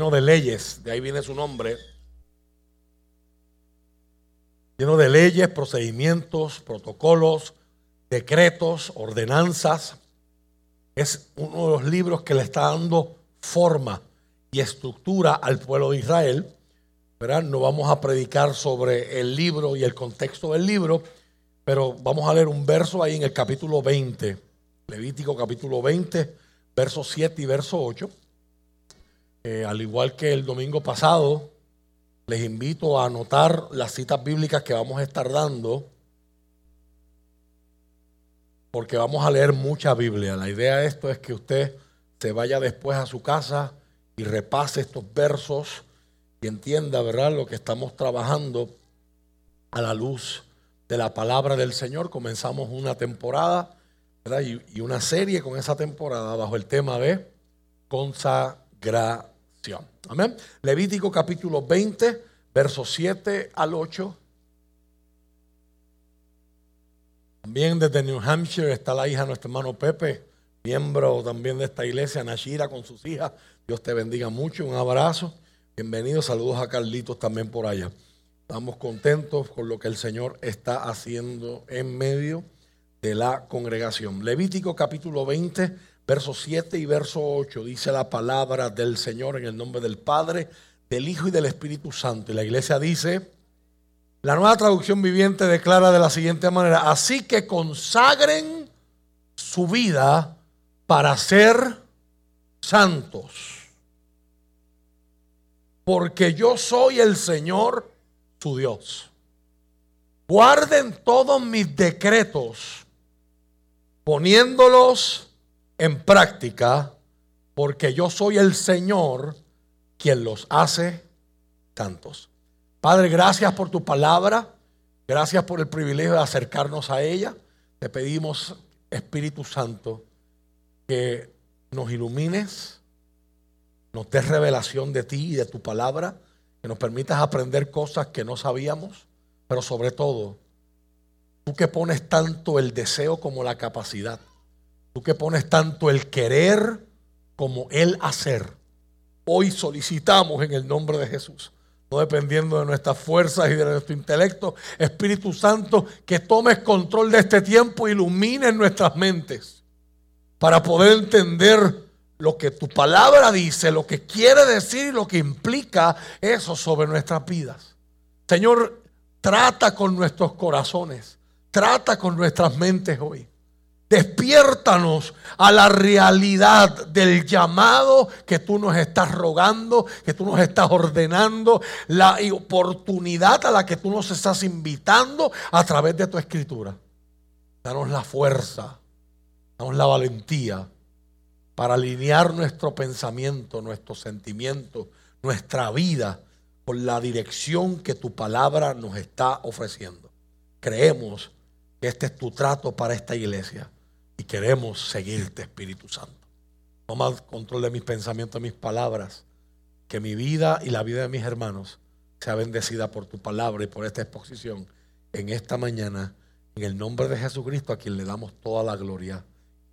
lleno de leyes, de ahí viene su nombre, lleno de leyes, procedimientos, protocolos, decretos, ordenanzas. Es uno de los libros que le está dando forma y estructura al pueblo de Israel. No vamos a predicar sobre el libro y el contexto del libro, pero vamos a leer un verso ahí en el capítulo 20, Levítico capítulo 20, verso 7 y verso 8. Eh, al igual que el domingo pasado, les invito a anotar las citas bíblicas que vamos a estar dando, porque vamos a leer mucha Biblia. La idea de esto es que usted se vaya después a su casa y repase estos versos y entienda, ¿verdad?, lo que estamos trabajando a la luz de la palabra del Señor. Comenzamos una temporada ¿verdad? Y, una serie con esa temporada bajo el tema de consagración. Amén. Levítico capítulo 20, versos 7 al 8. También desde New Hampshire está la hija de nuestro hermano Pepe, miembro también de esta iglesia, Nashira con sus hijas. Dios te bendiga mucho, un abrazo. Bienvenido, saludos a Carlitos también por allá. Estamos contentos con lo que el Señor está haciendo en medio de la congregación. Levítico capítulo 20, verso 7 y verso 8 dice la palabra del Señor en el nombre del Padre, del Hijo y del Espíritu Santo. Y la iglesia dice, la nueva traducción viviente declara de la siguiente manera, así que consagren su vida para ser santos porque yo soy el Señor su Dios. Guarden todos mis decretos, poniéndolos en práctica, porque yo soy el Señor quien los hace tantos. Padre, gracias por tu palabra, gracias por el privilegio de acercarnos a ella. Te pedimos, Espíritu Santo, que nos ilumines nos des revelación de ti y de tu palabra, que nos permitas aprender cosas que no sabíamos, pero sobre todo, tú que pones tanto el deseo como la capacidad, tú que pones tanto el querer como el hacer, hoy solicitamos en el nombre de Jesús no dependiendo de nuestras fuerzas y de nuestro intelecto, Espíritu Santo, que tomes control de este tiempo, ilumine nuestras mentes para poder entender lo que tu palabra dice, lo que quiere decir y lo que implica eso sobre nuestras vidas. Señor, trata con nuestros corazones, trata con nuestras mentes hoy. Despiértanos a la realidad del llamado que tú nos estás rogando, que tú nos estás ordenando, la oportunidad a la que tú nos estás invitando a través de tu escritura. Danos la fuerza, danos la valentía para alinear nuestro pensamiento, nuestro sentimiento, nuestra vida con la dirección que tu palabra nos está ofreciendo. Creemos que este es tu trato para esta iglesia y queremos seguirte, Espíritu Santo. Toma control de mis pensamientos, mis palabras, que mi vida y la vida de mis hermanos sea bendecida por tu palabra y por esta exposición en esta mañana, en el nombre de Jesucristo, a quien le damos toda la gloria,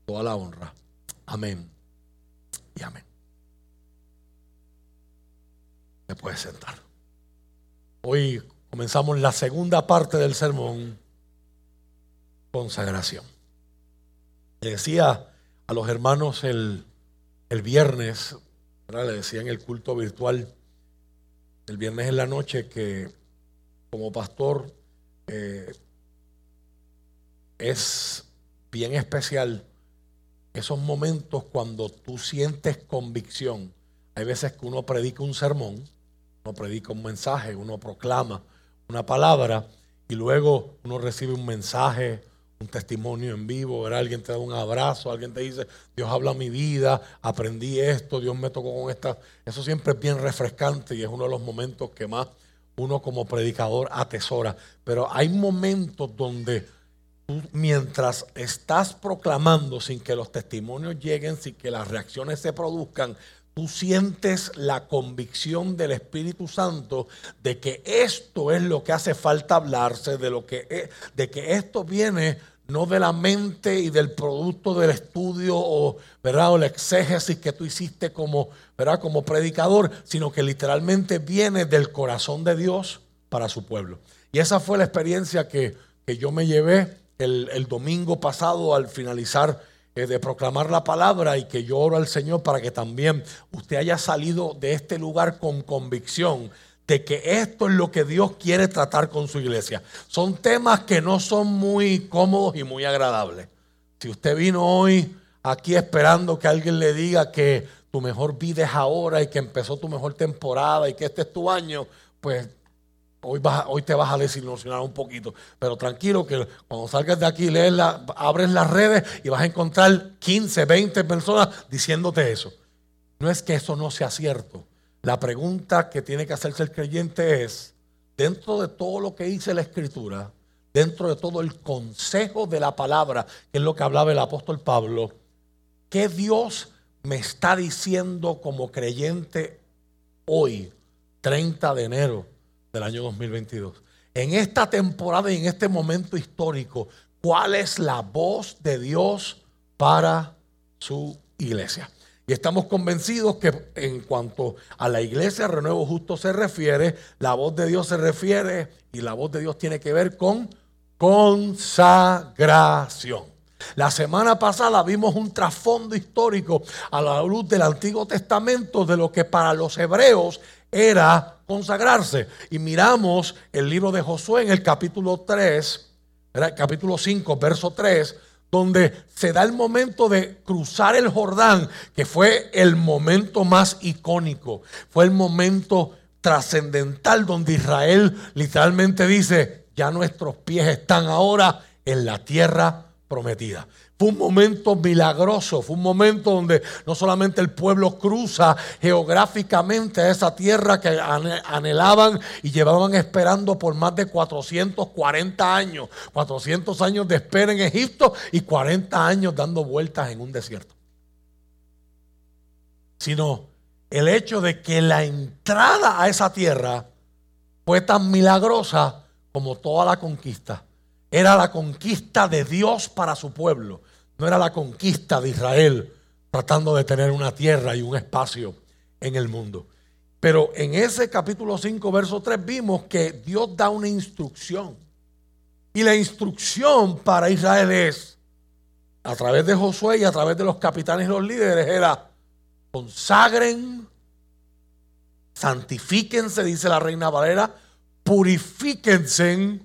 toda la honra. Amén y amén. Se puede sentar. Hoy comenzamos la segunda parte del sermón, consagración. Le decía a los hermanos el, viernes, le decía en el culto virtual, el viernes en la noche, que como pastor eh, es bien especial esos momentos cuando tú sientes convicción. Hay veces que uno predica un sermón, uno predica un mensaje, uno proclama una palabra y luego uno recibe un mensaje, un testimonio en vivo, alguien te da un abrazo, alguien te dice, Dios habla mi vida, aprendí esto, Dios me tocó con esta. Eso siempre es bien refrescante y es uno de los momentos que más uno como predicador atesora. Pero hay momentos donde mientras estás proclamando sin que los testimonios lleguen, sin que las reacciones se produzcan, tú sientes la convicción del Espíritu Santo de que esto es lo que hace falta hablarse, de, lo que, de que esto viene no de la mente y del producto del estudio o, ¿verdad? o la exégesis que tú hiciste como, ¿verdad? como predicador, sino que literalmente viene del corazón de Dios para su pueblo. Y esa fue la experiencia que, yo me llevé el, el, domingo pasado al finalizar de proclamar la palabra y que yo oro al Señor para que también usted haya salido de este lugar con convicción de que esto es lo que Dios quiere tratar con su iglesia. Son temas que no son muy cómodos y muy agradables. Si usted vino hoy aquí esperando que alguien le diga que tu mejor vida es ahora y que empezó tu mejor temporada y que este es tu año, pues hoy, te vas a desilusionar un poquito. Pero tranquilo que cuando salgas de aquí, lees abres las redes y vas a encontrar 15, 20 personas diciéndote eso. No es que eso no sea cierto. La pregunta que tiene que hacerse el creyente es, dentro de todo lo que dice la escritura, dentro de todo el consejo de la palabra, que es lo que hablaba el apóstol Pablo, ¿qué Dios me está diciendo como creyente hoy, 30 de enero del año 2022? En esta temporada y en este momento histórico, ¿cuál es la voz de Dios para su iglesia? Y estamos convencidos que en cuanto a la iglesia Renuevo Justo se refiere, la voz de Dios se refiere y la voz de Dios tiene que ver con consagración. La semana pasada vimos un trasfondo histórico a la luz del Antiguo Testamento de lo que para los hebreos era consagrarse. Y miramos el libro de Josué en el capítulo 3, capítulo 5, verso 3 donde se da el momento de cruzar el Jordán, que fue el momento más icónico, fue el momento trascendental donde Israel literalmente dice, ya nuestros pies están ahora en la tierra prometida. Fue un momento milagroso, fue un momento donde no solamente el pueblo cruza geográficamente a esa tierra que anhelaban y llevaban esperando por más de 440 años, 400 años de espera en Egipto y 40 años dando vueltas en un desierto. Sino el hecho de que la entrada a esa tierra fue tan milagrosa como toda la conquista. Era la conquista de Dios para su pueblo. No era la conquista de Israel tratando de tener una tierra y un espacio en el mundo. Pero en ese capítulo 5, verso 3 vimos que Dios da una instrucción. Y la instrucción para Israel es, a través de Josué y a través de los capitanes y los líderes, era consagren, santifíquense, dice la reina Valera, purifíquense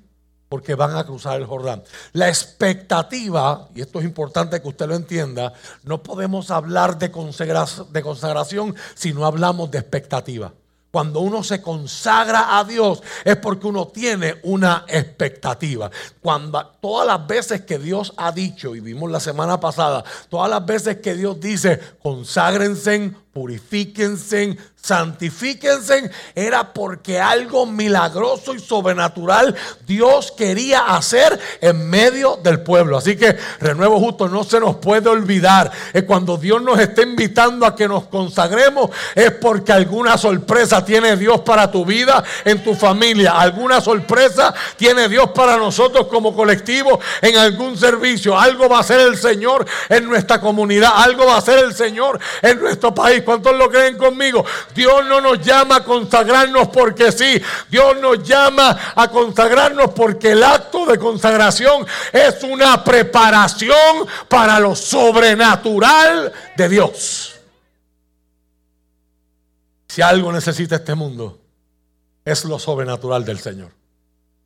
porque van a cruzar el Jordán. La expectativa, y esto es importante que usted lo entienda, no podemos hablar de consagración, si no hablamos de expectativa. Cuando uno se consagra a Dios es porque uno tiene una expectativa. Cuando todas las veces que Dios ha dicho, y vimos la semana pasada, todas las veces que Dios dice, conságrense, purifíquense, santifíquense, era porque algo milagroso y sobrenatural Dios quería hacer en medio del pueblo. Así que, renuevo justo, no se nos puede olvidar que cuando Dios nos está invitando a que nos consagremos, es porque alguna sorpresa tiene Dios para tu vida, en tu familia, alguna sorpresa tiene Dios para nosotros como colectivo en algún servicio. Algo va a hacer el Señor en nuestra comunidad, algo va a hacer el Señor en nuestro país. ¿Cuántos lo creen conmigo? Dios no nos llama a consagrarnos porque sí. Dios nos llama a consagrarnos porque el acto de consagración es una preparación para lo sobrenatural de Dios. Si algo necesita este mundo, es lo sobrenatural del Señor.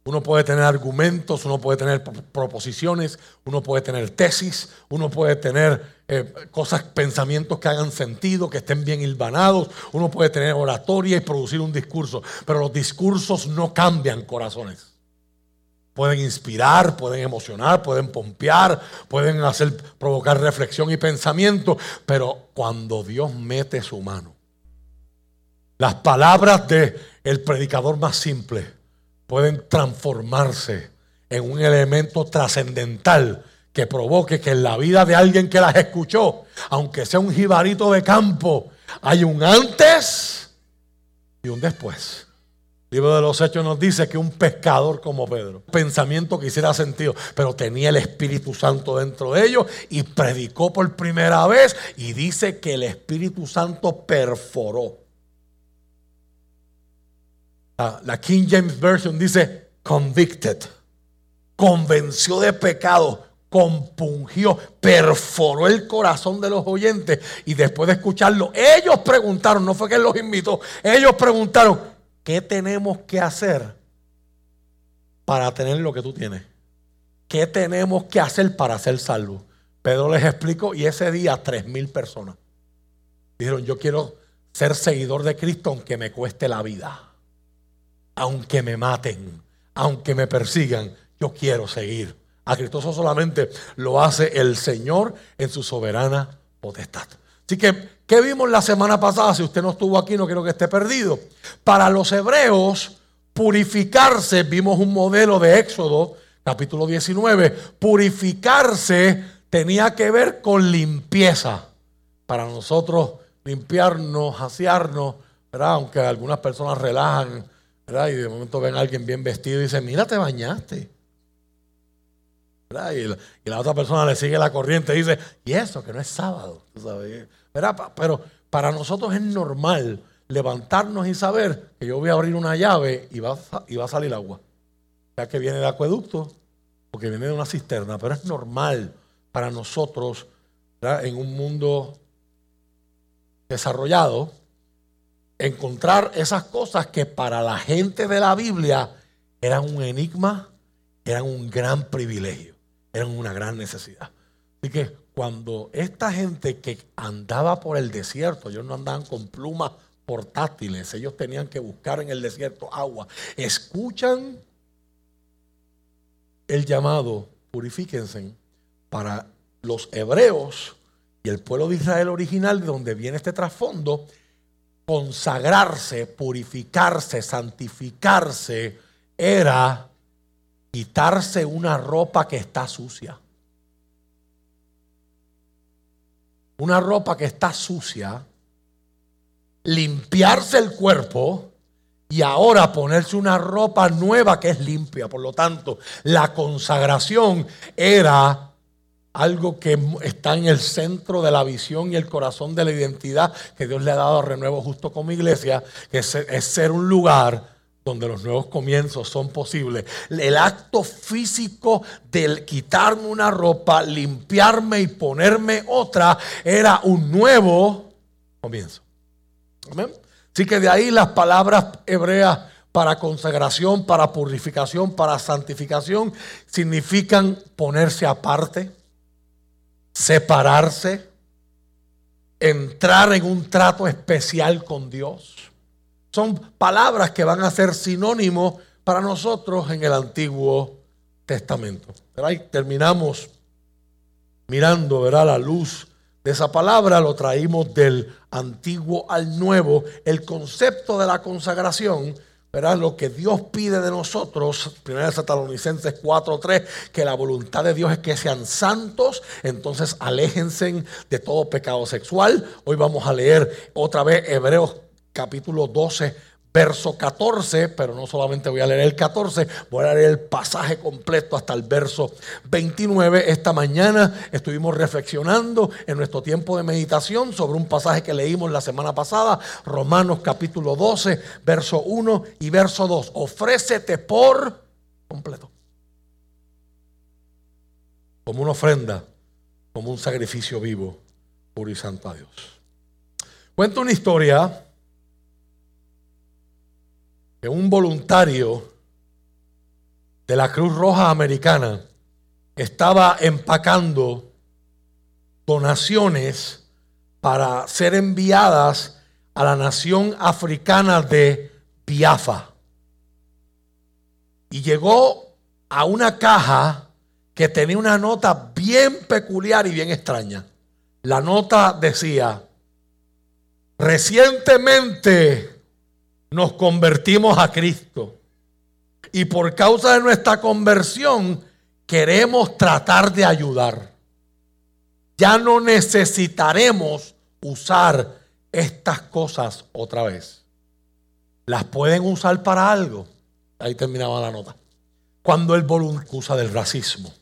Uno puede tener argumentos, uno puede tener proposiciones, uno puede tener tesis, uno puede tener eh, cosas, pensamientos que hagan sentido, que estén bien hilvanados, uno puede tener oratoria y producir un discurso, pero los discursos no cambian corazones. Pueden inspirar, pueden emocionar, pueden pompear, pueden hacer provocar reflexión y pensamiento, pero cuando Dios mete su mano, las palabras de el predicador más simple pueden transformarse en un elemento trascendental que provoque que en la vida de alguien que las escuchó, aunque sea un jibarito de campo, hay un antes y un después. El libro de los Hechos nos dice que un pescador como Pedro, pensamiento que hiciera sentido, pero tenía el Espíritu Santo dentro de ellos y predicó por primera vez y dice que el Espíritu Santo perforó. La, King James Version dice convicted, convenció de pecado, compungió, perforó el corazón de los oyentes y después de escucharlo, ellos preguntaron, no fue que él los invitó, ellos preguntaron, ¿Qué tenemos que hacer para tener lo que tú tienes? ¿Qué tenemos que hacer para ser salvos? Pedro les explicó y ese día tres mil personas dijeron, yo quiero ser seguidor de Cristo aunque me cueste la vida, aunque me maten, aunque me persigan, yo quiero seguir. A Cristo solamente lo hace el Señor en su soberana potestad. Así que, ¿qué vimos la semana pasada? Si usted no estuvo aquí, no quiero que esté perdido. Para los hebreos, purificarse, vimos un modelo de Éxodo, capítulo 19, purificarse tenía que ver con limpieza. Para nosotros, limpiarnos, asearnos, ¿verdad? aunque algunas personas relajan, y de momento ven a alguien bien vestido y dicen, mira, te bañaste. Y la, otra persona le sigue la corriente y dice, y eso, que no es sábado. Pero para nosotros es normal levantarnos y saber que yo voy a abrir una llave y va, y va a salir agua. Ya que viene de acueducto o que viene de una cisterna, pero es normal para nosotros en un mundo desarrollado encontrar esas cosas que para la gente de la Biblia eran un enigma, eran un gran privilegio eran una gran necesidad. Así que cuando esta gente que andaba por el desierto, ellos no andaban con plumas portátiles, ellos tenían que buscar en el desierto agua, escuchan el llamado, purifíquense, para los hebreos y el pueblo de Israel original, de donde viene este trasfondo, consagrarse, purificarse, santificarse, era quitarse una ropa que está sucia. Una ropa que está sucia, limpiarse el cuerpo y ahora ponerse una ropa nueva que es limpia. Por lo tanto, la consagración era algo que está en el centro de la visión y el corazón de la identidad que Dios le ha dado a Renuevo Justo como iglesia, que es ser un lugar donde los nuevos comienzos son posibles. El acto físico de quitarme una ropa, limpiarme y ponerme otra era un nuevo comienzo. Amén. Así que de ahí las palabras hebreas para consagración, para purificación, para santificación, significan ponerse aparte, separarse, entrar en un trato especial con Dios son palabras que van a ser sinónimos para nosotros en el Antiguo Testamento. Terminamos mirando, ¿verdad? La luz de esa palabra, lo traímos del Antiguo al Nuevo. El concepto de la consagración, ¿verdad? Lo que Dios pide de nosotros, 1 Tesalonicenses 4:3, que la voluntad de Dios es que sean santos, entonces aléjense de todo pecado sexual. Hoy vamos a leer otra vez Hebreos capítulo 12, verso 14, pero no solamente voy a leer el 14, voy a leer el pasaje completo hasta el verso 29. Esta mañana estuvimos reflexionando en nuestro tiempo de meditación sobre un pasaje que leímos la semana pasada, Romanos capítulo 12, verso 1 y verso 2. Ofrécete por completo. Como una ofrenda, como un sacrificio vivo, puro y santo a Dios. Cuento una historia que un voluntario de la Cruz Roja Americana estaba empacando donaciones para ser enviadas a la nación africana de Biafra. Y llegó a una caja que tenía una nota bien peculiar y bien extraña. La nota decía, recientemente nos convertimos a Cristo. Y por causa de nuestra conversión queremos tratar de ayudar. Ya no necesitaremos usar estas cosas otra vez. las pueden usar para algo. Ahí terminaba la nota. Cuando el voluntad usa del racismo.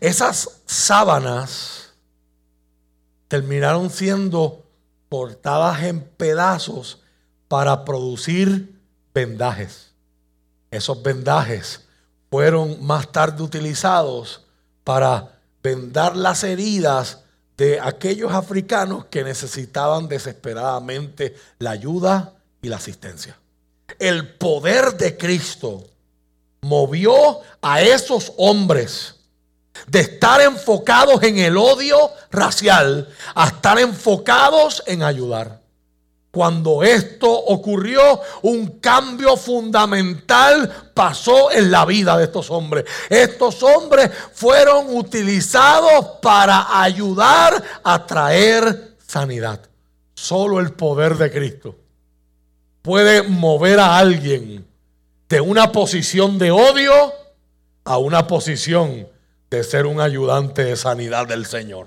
Esas sábanas terminaron siendo cortadas en pedazos para producir vendajes. Esos vendajes fueron más tarde utilizados para vendar las heridas de aquellos africanos que necesitaban desesperadamente la ayuda y la asistencia. El poder de Cristo movió a esos hombres de estar enfocados en el odio racial a estar enfocados en ayudar. Cuando esto ocurrió, un cambio fundamental pasó en la vida de estos hombres. Estos hombres fueron utilizados para ayudar a traer sanidad. Solo el poder de Cristo puede mover a alguien de una posición de odio a una posición de ser un ayudante de sanidad del Señor.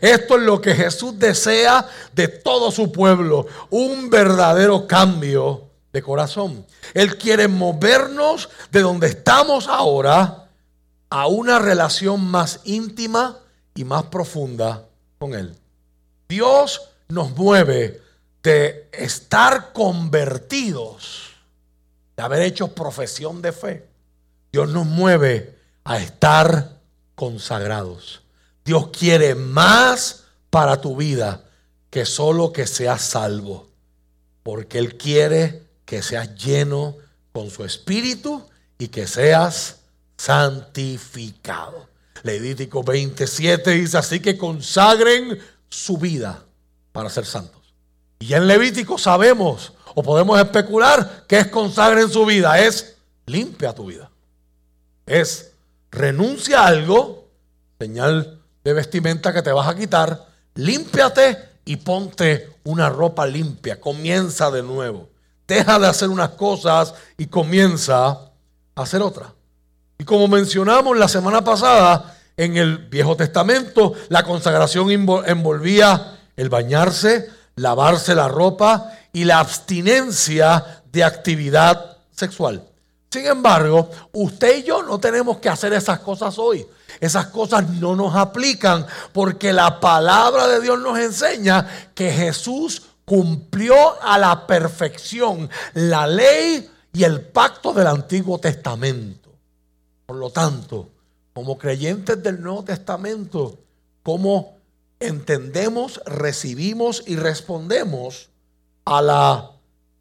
Esto es lo que Jesús desea de todo su pueblo, un verdadero cambio de corazón. Él quiere movernos de donde estamos ahora a una relación más íntima y más profunda con Él. Dios nos mueve de estar convertidos, de haber hecho profesión de fe. Dios nos mueve a estar consagrados. Dios quiere más para tu vida que solo que seas salvo. Porque Él quiere que seas lleno con su espíritu y que seas santificado. Levítico 27 dice así que consagren su vida para ser santos. Y en Levítico sabemos o podemos especular que es consagren su vida, es limpia tu vida. Es renuncia a algo, señal de vestimenta que te vas a quitar, límpiate y ponte una ropa limpia, comienza de nuevo. Deja de hacer unas cosas y comienza a hacer otras. Y como mencionamos la semana pasada, en el Viejo Testamento la consagración envolvía el bañarse, lavarse la ropa y la abstinencia de actividad sexual. Sin embargo, usted y yo no tenemos que hacer esas cosas hoy. Esas cosas no nos aplican porque la palabra de Dios nos enseña que Jesús cumplió a la perfección la ley y el pacto del Antiguo Testamento. Por lo tanto, como creyentes del Nuevo Testamento, ¿cómo entendemos, recibimos y respondemos a la,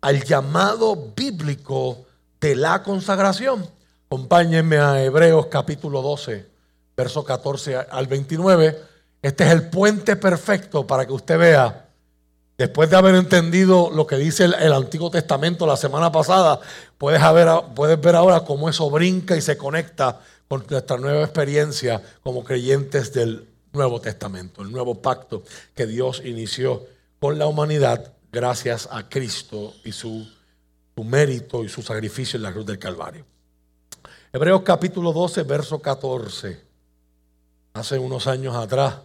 al llamado bíblico de la consagración. Acompáñenme a Hebreos capítulo 12, verso 14 al 29. Este es el puente perfecto para que usted vea, después de haber entendido lo que dice el, Antiguo Testamento la semana pasada, puedes, ver ahora cómo eso brinca y se conecta con nuestra nueva experiencia como creyentes del Nuevo Testamento, el nuevo pacto que Dios inició con la humanidad gracias a Cristo y su su mérito y su sacrificio en la cruz del Calvario. Hebreos capítulo 12, verso 14. Hace unos años atrás,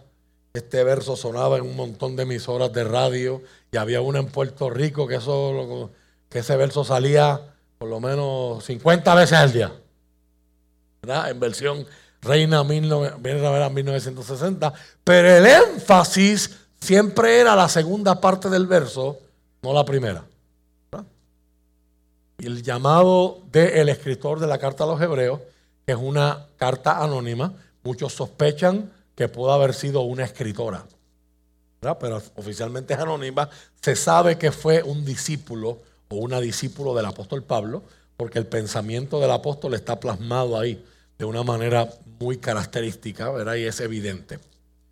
este verso sonaba en un montón de emisoras de radio y había una en Puerto Rico que, eso, que ese verso salía por lo menos 50 veces al día. ¿verdad? En versión Reina 1960. Pero el énfasis siempre era la segunda parte del verso, no la primera el llamado del escritor de la carta a los hebreos, que es una carta anónima, muchos sospechan que pudo haber sido una escritora, pero oficialmente es anónima, se sabe que fue un discípulo o una discípulo del apóstol Pablo, porque el pensamiento del apóstol está plasmado ahí de una manera muy característica, ¿verdad? Y es evidente.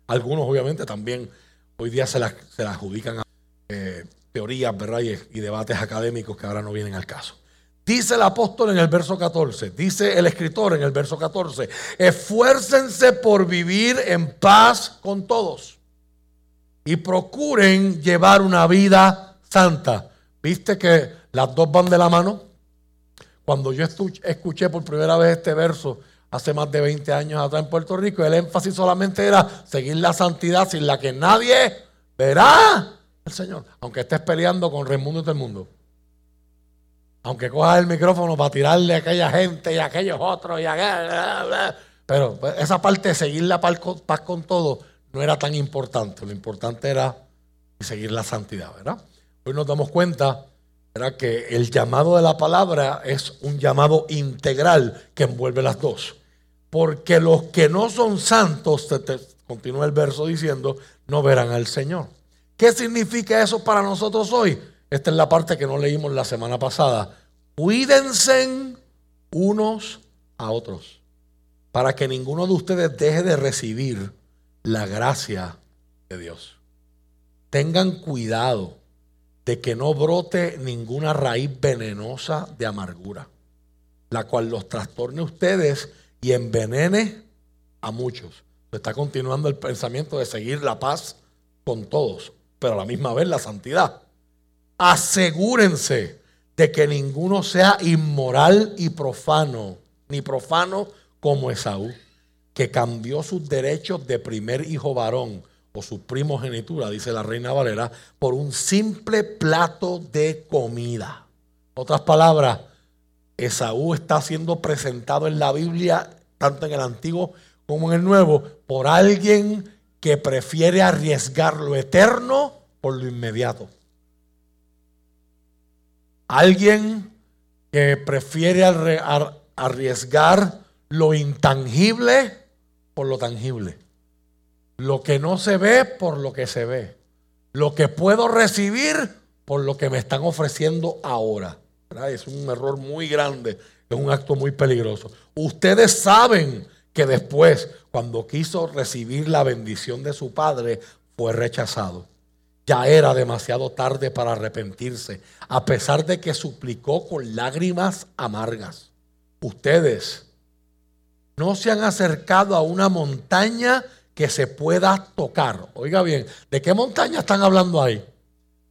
Algunos obviamente también hoy día se la, adjudican a eh, teorías, ¿verdad? y debates académicos que ahora no vienen al caso. Dice el apóstol en el verso 14, dice el escritor en el verso 14, esfuércense por vivir en paz con todos y procuren llevar una vida santa. ¿Viste que las dos van de la mano? Cuando yo escuché por primera vez este verso hace más de 20 años atrás en Puerto Rico, el énfasis solamente era seguir la santidad sin la que nadie verá al Señor, aunque estés peleando con Raimundo y todo el mundo. Aunque cojas el micrófono para tirarle a aquella gente y a aquellos otros y Pero pues, esa parte de seguir la paz con todo no era tan importante. Lo importante era seguir la santidad, ¿verdad? Hoy nos damos cuenta que el llamado de la palabra es un llamado integral que envuelve las dos. Porque los que no son santos, continúa el verso diciendo, no verán al Señor. ¿Qué significa eso para nosotros hoy? Esta es la parte que no leímos la semana pasada. Cuídense unos a otros para que ninguno de ustedes deje de recibir la gracia de Dios. Tengan cuidado de que no brote ninguna raíz venenosa de amargura, la cual los trastorne a ustedes y envenene a muchos. Está continuando el pensamiento de seguir la paz con todos, pero a la misma vez la santidad. Asegúrense de que ninguno sea inmoral y profano, ni profano como Esaú, que cambió sus derechos de primer hijo varón o su primogenitura, dice la reina Valera, por un simple plato de comida. Otras palabras, Esaú está siendo presentado en la Biblia, tanto en el Antiguo como en el Nuevo, por alguien que prefiere arriesgar lo eterno por lo inmediato. Alguien que prefiere arriesgar lo intangible por lo tangible. Lo que no se ve por lo que se ve. Lo que puedo recibir por lo que me están ofreciendo ahora. Es un error muy grande, es un acto muy peligroso. Ustedes saben que después, cuando quiso recibir la bendición de su padre, fue rechazado. Ya era demasiado tarde para arrepentirse, a pesar de que suplicó con lágrimas amargas. Ustedes no se han acercado a una montaña que se pueda tocar. Oiga bien, ¿de qué montaña están hablando ahí?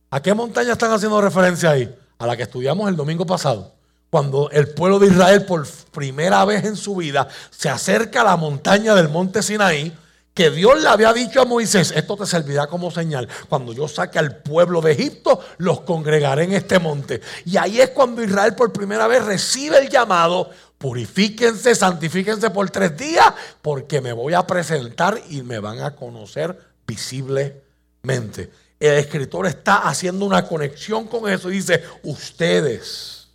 ¿A qué montaña están haciendo referencia ahí? A la que estudiamos el domingo pasado. Cuando el pueblo de Israel por primera vez en su vida se acerca a la montaña del monte Sinaí, que Dios le había dicho a Moisés, esto te servirá como señal. Cuando yo saque al pueblo de Egipto, los congregaré en este monte. Y ahí es cuando Israel por primera vez recibe el llamado, Purifíquense, santifíquense por tres días, porque me voy a presentar y me van a conocer visiblemente. El escritor está haciendo una conexión con eso y dice, ustedes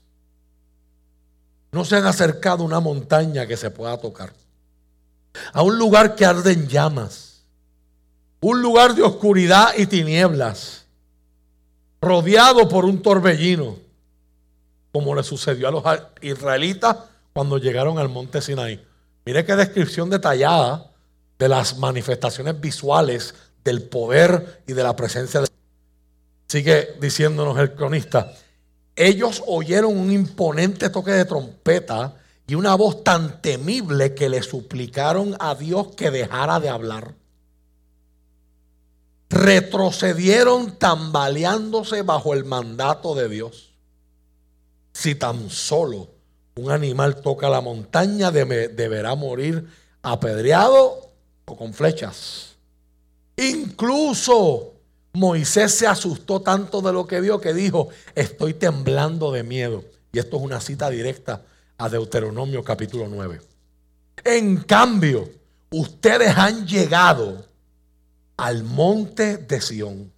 no se han acercado a una montaña que se pueda tocar, a un lugar que arde en llamas, un lugar de oscuridad y tinieblas, rodeado por un torbellino, como le sucedió a los israelitas cuando llegaron al monte Sinaí. Mire qué descripción detallada de las manifestaciones visuales del poder y de la presencia de Sigue diciéndonos el cronista. Ellos oyeron un imponente toque de trompeta y una voz tan temible que le suplicaron a Dios que dejara de hablar. Retrocedieron tambaleándose bajo el mandato de Dios. Si tan solo un animal toca la montaña, deberá morir apedreado o con flechas. Incluso Moisés se asustó tanto de lo que vio que dijo, estoy temblando de miedo. Y esto es una cita directa a Deuteronomio capítulo 9. En cambio, ustedes han llegado al monte de Sión,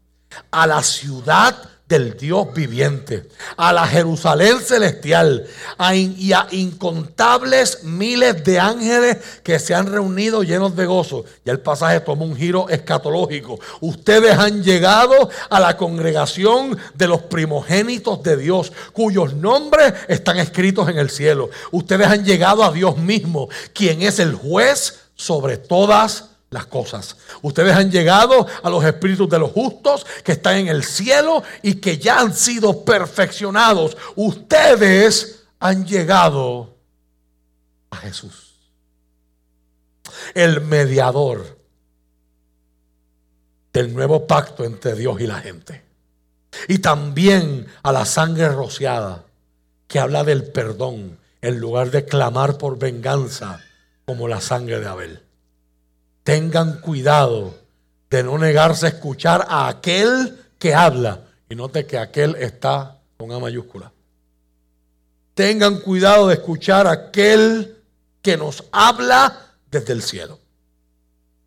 a la ciudad del Dios viviente, a la Jerusalén celestial y a incontables miles de ángeles que se han reunido llenos de gozo. Y el pasaje toma un giro escatológico. Ustedes han llegado a la congregación de los primogénitos de Dios, cuyos nombres están escritos en el cielo. Ustedes han llegado a Dios mismo, quien es el juez sobre todas las cosas. Ustedes han llegado a los espíritus de los justos que están en el cielo y que ya han sido perfeccionados. Ustedes han llegado a Jesús, el mediador del nuevo pacto entre Dios y la gente. Y también a la sangre rociada que habla del perdón en lugar de clamar por venganza como la sangre de Abel tengan cuidado de no negarse a escuchar a aquel que habla. Y note que aquel está con A mayúscula. tengan cuidado de escuchar a aquel que nos habla desde el cielo.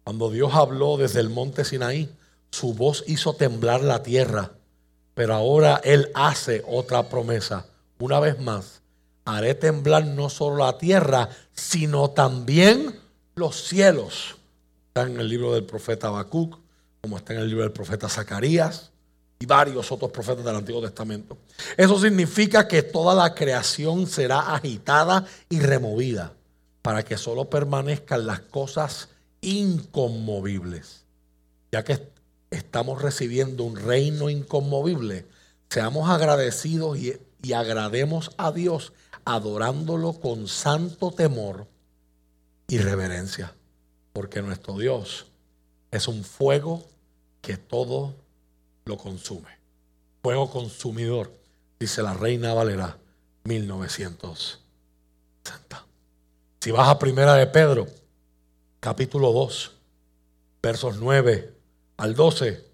Cuando Dios habló desde el monte Sinaí, su voz hizo temblar la tierra, pero ahora Él hace otra promesa. Una vez más, haré temblar no solo la tierra, sino también los cielos. Está en el libro del profeta Habacuc, como está en el libro del profeta Zacarías y varios otros profetas del Antiguo Testamento. Eso significa que toda la creación será agitada y removida para que solo permanezcan las cosas inconmovibles. Ya que estamos recibiendo un reino inconmovible, seamos agradecidos y, y agrademos a Dios adorándolo con santo temor y reverencia, porque nuestro Dios es un fuego que todo lo consume. Fuego consumidor, dice la Reina Valera 1960. Si vas a Primera de Pedro, capítulo 2, versos 9 al 12,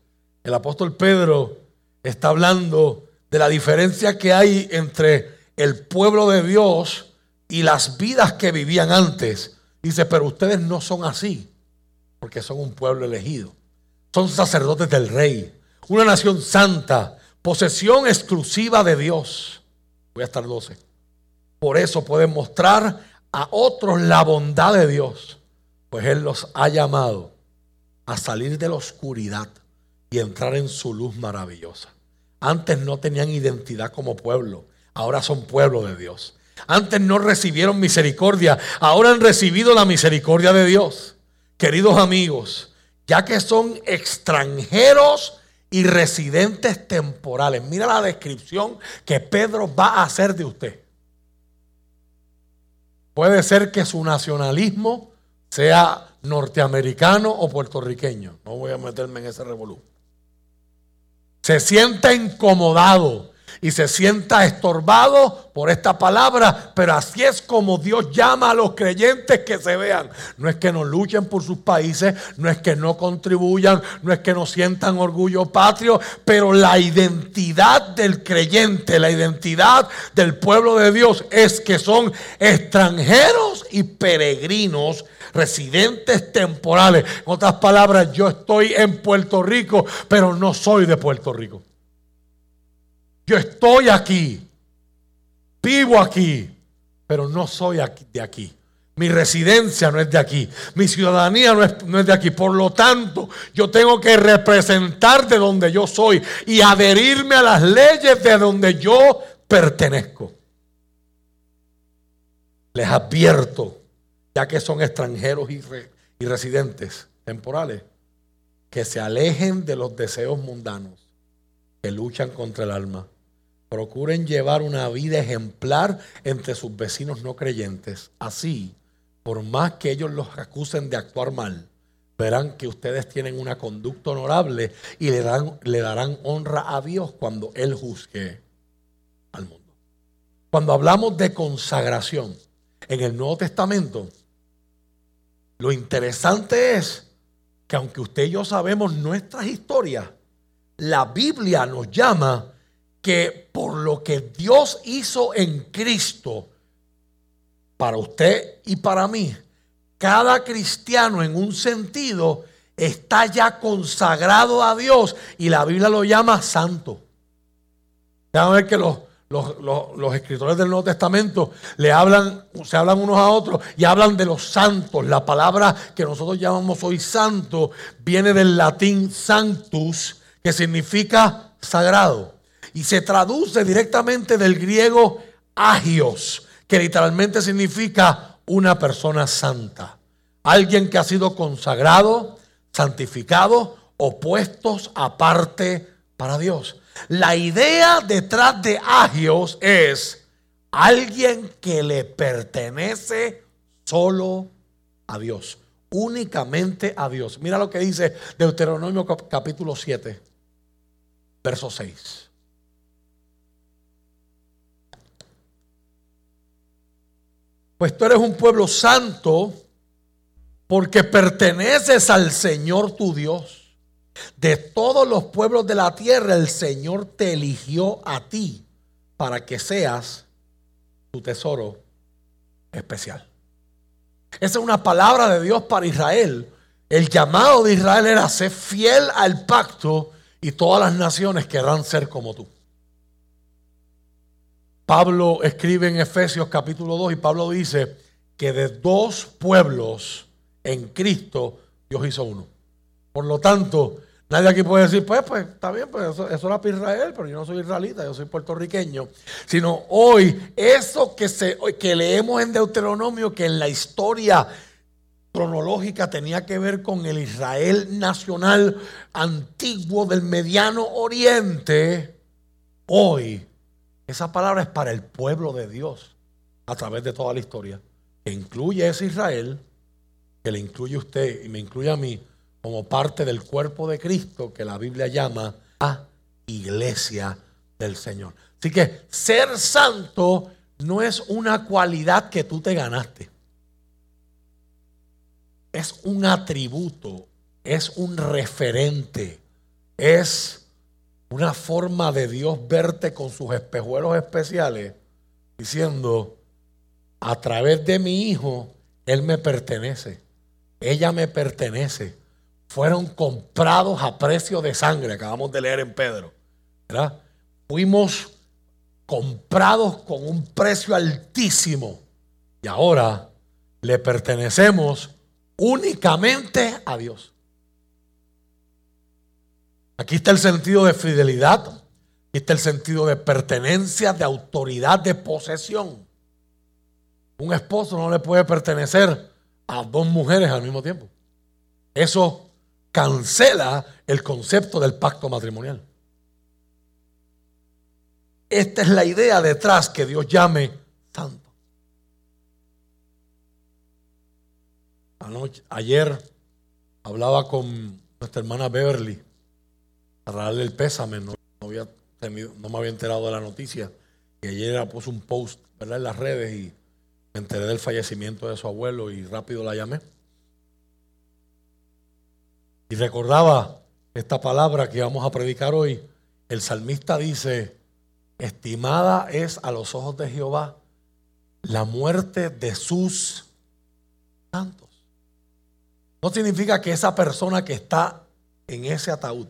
el apóstol Pedro está hablando de la diferencia que hay entre el pueblo de Dios y las vidas que vivían antes. Dice, pero ustedes no son así, porque son un pueblo elegido. Son sacerdotes del rey, una nación santa, posesión exclusiva de Dios. Voy a estar 12. Por eso pueden mostrar a otros la bondad de Dios, pues Él los ha llamado a salir de la oscuridad y entrar en su luz maravillosa. Antes no tenían identidad como pueblo, ahora son pueblo de Dios. Antes no recibieron misericordia, ahora han recibido la misericordia de Dios. Queridos amigos, ya que son extranjeros y residentes temporales, mira la descripción que Pedro va a hacer de usted. Puede ser que su nacionalismo sea norteamericano o puertorriqueño. No voy a meterme en ese revolú. Se sienta incomodado y se sienta estorbado por esta palabra, pero así es como Dios llama a los creyentes que se vean. No es que no luchen por sus países, no es que no contribuyan, no es que no sientan orgullo patrio, pero la identidad del creyente, la identidad del pueblo de Dios es que son extranjeros y peregrinos residentes temporales. En otras palabras, yo estoy en Puerto Rico, pero no soy de Puerto Rico. Yo estoy aquí, vivo aquí, pero no soy de aquí. Mi residencia no es de aquí. Mi ciudadanía no es, no es, de aquí. Por lo tanto, yo tengo que representar de donde yo soy y adherirme a las leyes de donde yo pertenezco. Les advierto, ya que son extranjeros y, y residentes temporales, que se alejen de los deseos mundanos que luchan contra el alma Procuren llevar una vida ejemplar entre sus vecinos no creyentes. Así, por más que ellos los acusen de actuar mal, verán que ustedes tienen una conducta honorable y le, darán honra a Dios cuando Él juzgue al mundo. Cuando hablamos de consagración en el Nuevo Testamento, lo interesante es que aunque usted y yo sabemos nuestras historias, la Biblia nos llama que por lo que Dios hizo en Cristo, para usted y para mí, cada cristiano en un sentido está ya consagrado a Dios y la Biblia lo llama santo. a ver que los, los, escritores del Nuevo Testamento le hablan, se hablan unos a otros y hablan de los santos. La palabra que nosotros llamamos hoy santo viene del latín sanctus, que significa sagrado y se traduce directamente del griego agios, que literalmente significa una persona santa. Alguien que ha sido consagrado, santificado o puestos aparte para Dios. La idea detrás de agios es alguien que le pertenece solo a Dios, únicamente a Dios. Mira lo que dice Deuteronomio capítulo 7, verso 6. Pues tú eres un pueblo santo porque perteneces al Señor tu Dios. De todos los pueblos de la tierra, el Señor te eligió a ti para que seas tu tesoro especial. Esa es una palabra de Dios para Israel. El llamado de Israel era ser fiel al pacto y todas las naciones querrán ser como tú. Pablo escribe en Efesios capítulo 2 y Pablo dice que de dos pueblos en Cristo Dios hizo uno. Por lo tanto, nadie aquí puede decir, pues, pues, está bien, pues eso, era para Israel, pero yo no soy israelita, yo soy puertorriqueño. Sino hoy, eso que, se, que leemos en Deuteronomio, que en la historia cronológica tenía que ver con el Israel nacional antiguo del mediano oriente, hoy esa palabra es para el pueblo de Dios a través de toda la historia, que incluye ese Israel, que le incluye usted y me incluye a mí como parte del cuerpo de Cristo que la Biblia llama a iglesia del Señor. Así que ser santo no es una cualidad que tú te ganaste. Es un atributo, es un referente, es una forma de Dios verte con sus espejuelos especiales, diciendo, a través de mi hijo, él me pertenece, ella me pertenece. Fueron comprados a precio de sangre, acabamos de leer en Pedro. ¿verdad? Fuimos comprados con un precio altísimo y ahora le pertenecemos únicamente a Dios. Aquí está el sentido de fidelidad, aquí está el sentido de pertenencia, de autoridad, de posesión. Un esposo no le puede pertenecer a dos mujeres al mismo tiempo. Eso cancela el concepto del pacto matrimonial. Esta es la idea detrás que Dios llame santo. ayer hablaba con nuestra hermana Beverly para darle el pésame. No, había no me había enterado de la noticia. Y ayer puso un post en las redes y me enteré del fallecimiento de su abuelo y rápido la llamé. Y recordaba esta palabra que vamos a predicar hoy. El salmista dice, estimada es a los ojos de Jehová la muerte de sus santos. No significa que esa persona que está en ese ataúd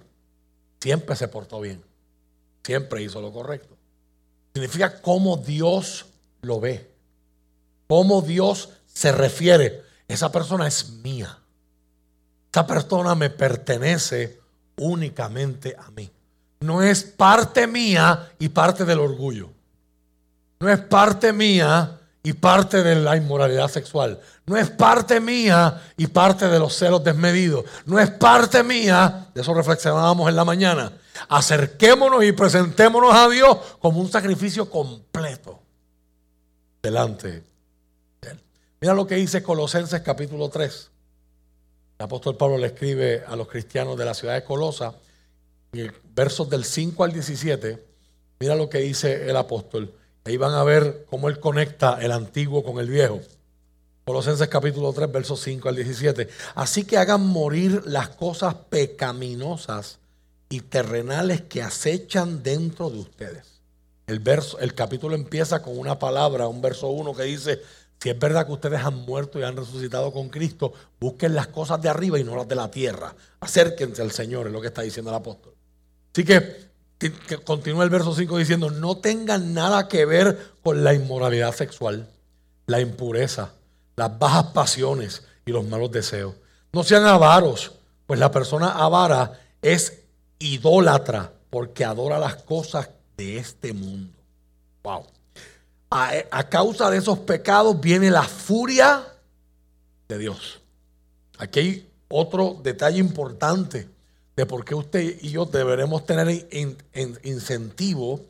siempre se portó bien, siempre hizo lo correcto. Significa cómo Dios lo ve, cómo Dios se refiere. Esa persona es mía. Esa persona me pertenece únicamente a mí. No es parte mía y parte del orgullo. No es parte mía y parte de la inmoralidad sexual. No es parte mía y parte de los celos desmedidos. No es parte mía, de eso reflexionábamos en la mañana. Acerquémonos y presentémonos a Dios como un sacrificio completo delante de Él. Mira lo que dice Colosenses capítulo 3. El apóstol Pablo le escribe a los cristianos de la ciudad de Colosa, en versos del 5 al 17. Mira lo que dice el apóstol. Ahí van a ver cómo él conecta el antiguo con el viejo. Colosenses capítulo 3, versos 5 al 17. Así que hagan morir las cosas pecaminosas y terrenales que acechan dentro de ustedes. El, verso, el capítulo empieza con una palabra, un verso 1 que dice, si es verdad que ustedes han muerto y han resucitado con Cristo, busquen las cosas de arriba y no las de la tierra. Acérquense al Señor, es lo que está diciendo el apóstol. Así que continúa el verso 5 diciendo, no tengan nada que ver con la inmoralidad sexual, la impureza, las bajas pasiones y los malos deseos. No sean avaros, pues la persona avara es idólatra porque adora las cosas de este mundo. Wow. A, a causa de esos pecados viene la furia de Dios. Aquí hay otro detalle importante de por qué usted y yo deberemos tener incentivo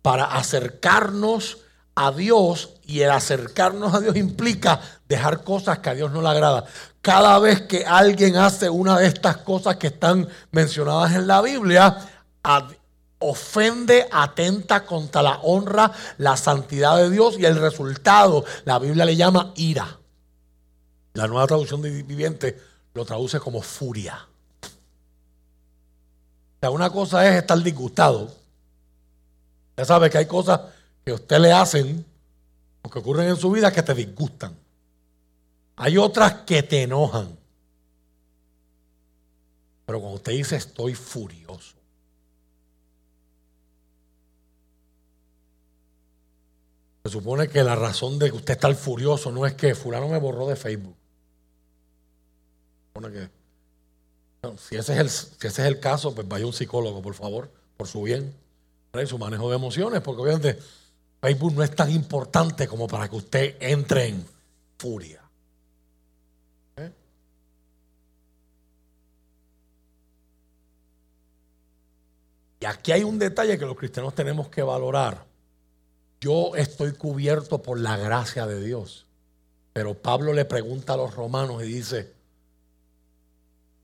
para acercarnos a Dios y el acercarnos a Dios implica dejar cosas que a Dios no le agrada. Cada vez que alguien hace una de estas cosas que están mencionadas en la Biblia, ofende, atenta contra la honra, la santidad de Dios y el resultado, la Biblia le llama ira. La nueva traducción de viviente lo traduce como furia una cosa es estar disgustado. Ya sabe que hay cosas que a usted le hacen que ocurren en su vida que te disgustan. Hay otras que te enojan. Pero cuando usted dice estoy furioso, se supone que la razón de que usted está furioso no es que fulano me borró de Facebook. Que, si, ese es el, si ese es el caso, pues vaya un psicólogo, por favor, por su bien, su manejo de emociones, porque obviamente Facebook no es tan importante como para que usted entre en furia. ¿Eh? Y aquí hay un detalle que los cristianos tenemos que valorar. Yo estoy cubierto por la gracia de Dios. Pero Pablo le pregunta a los romanos y dice,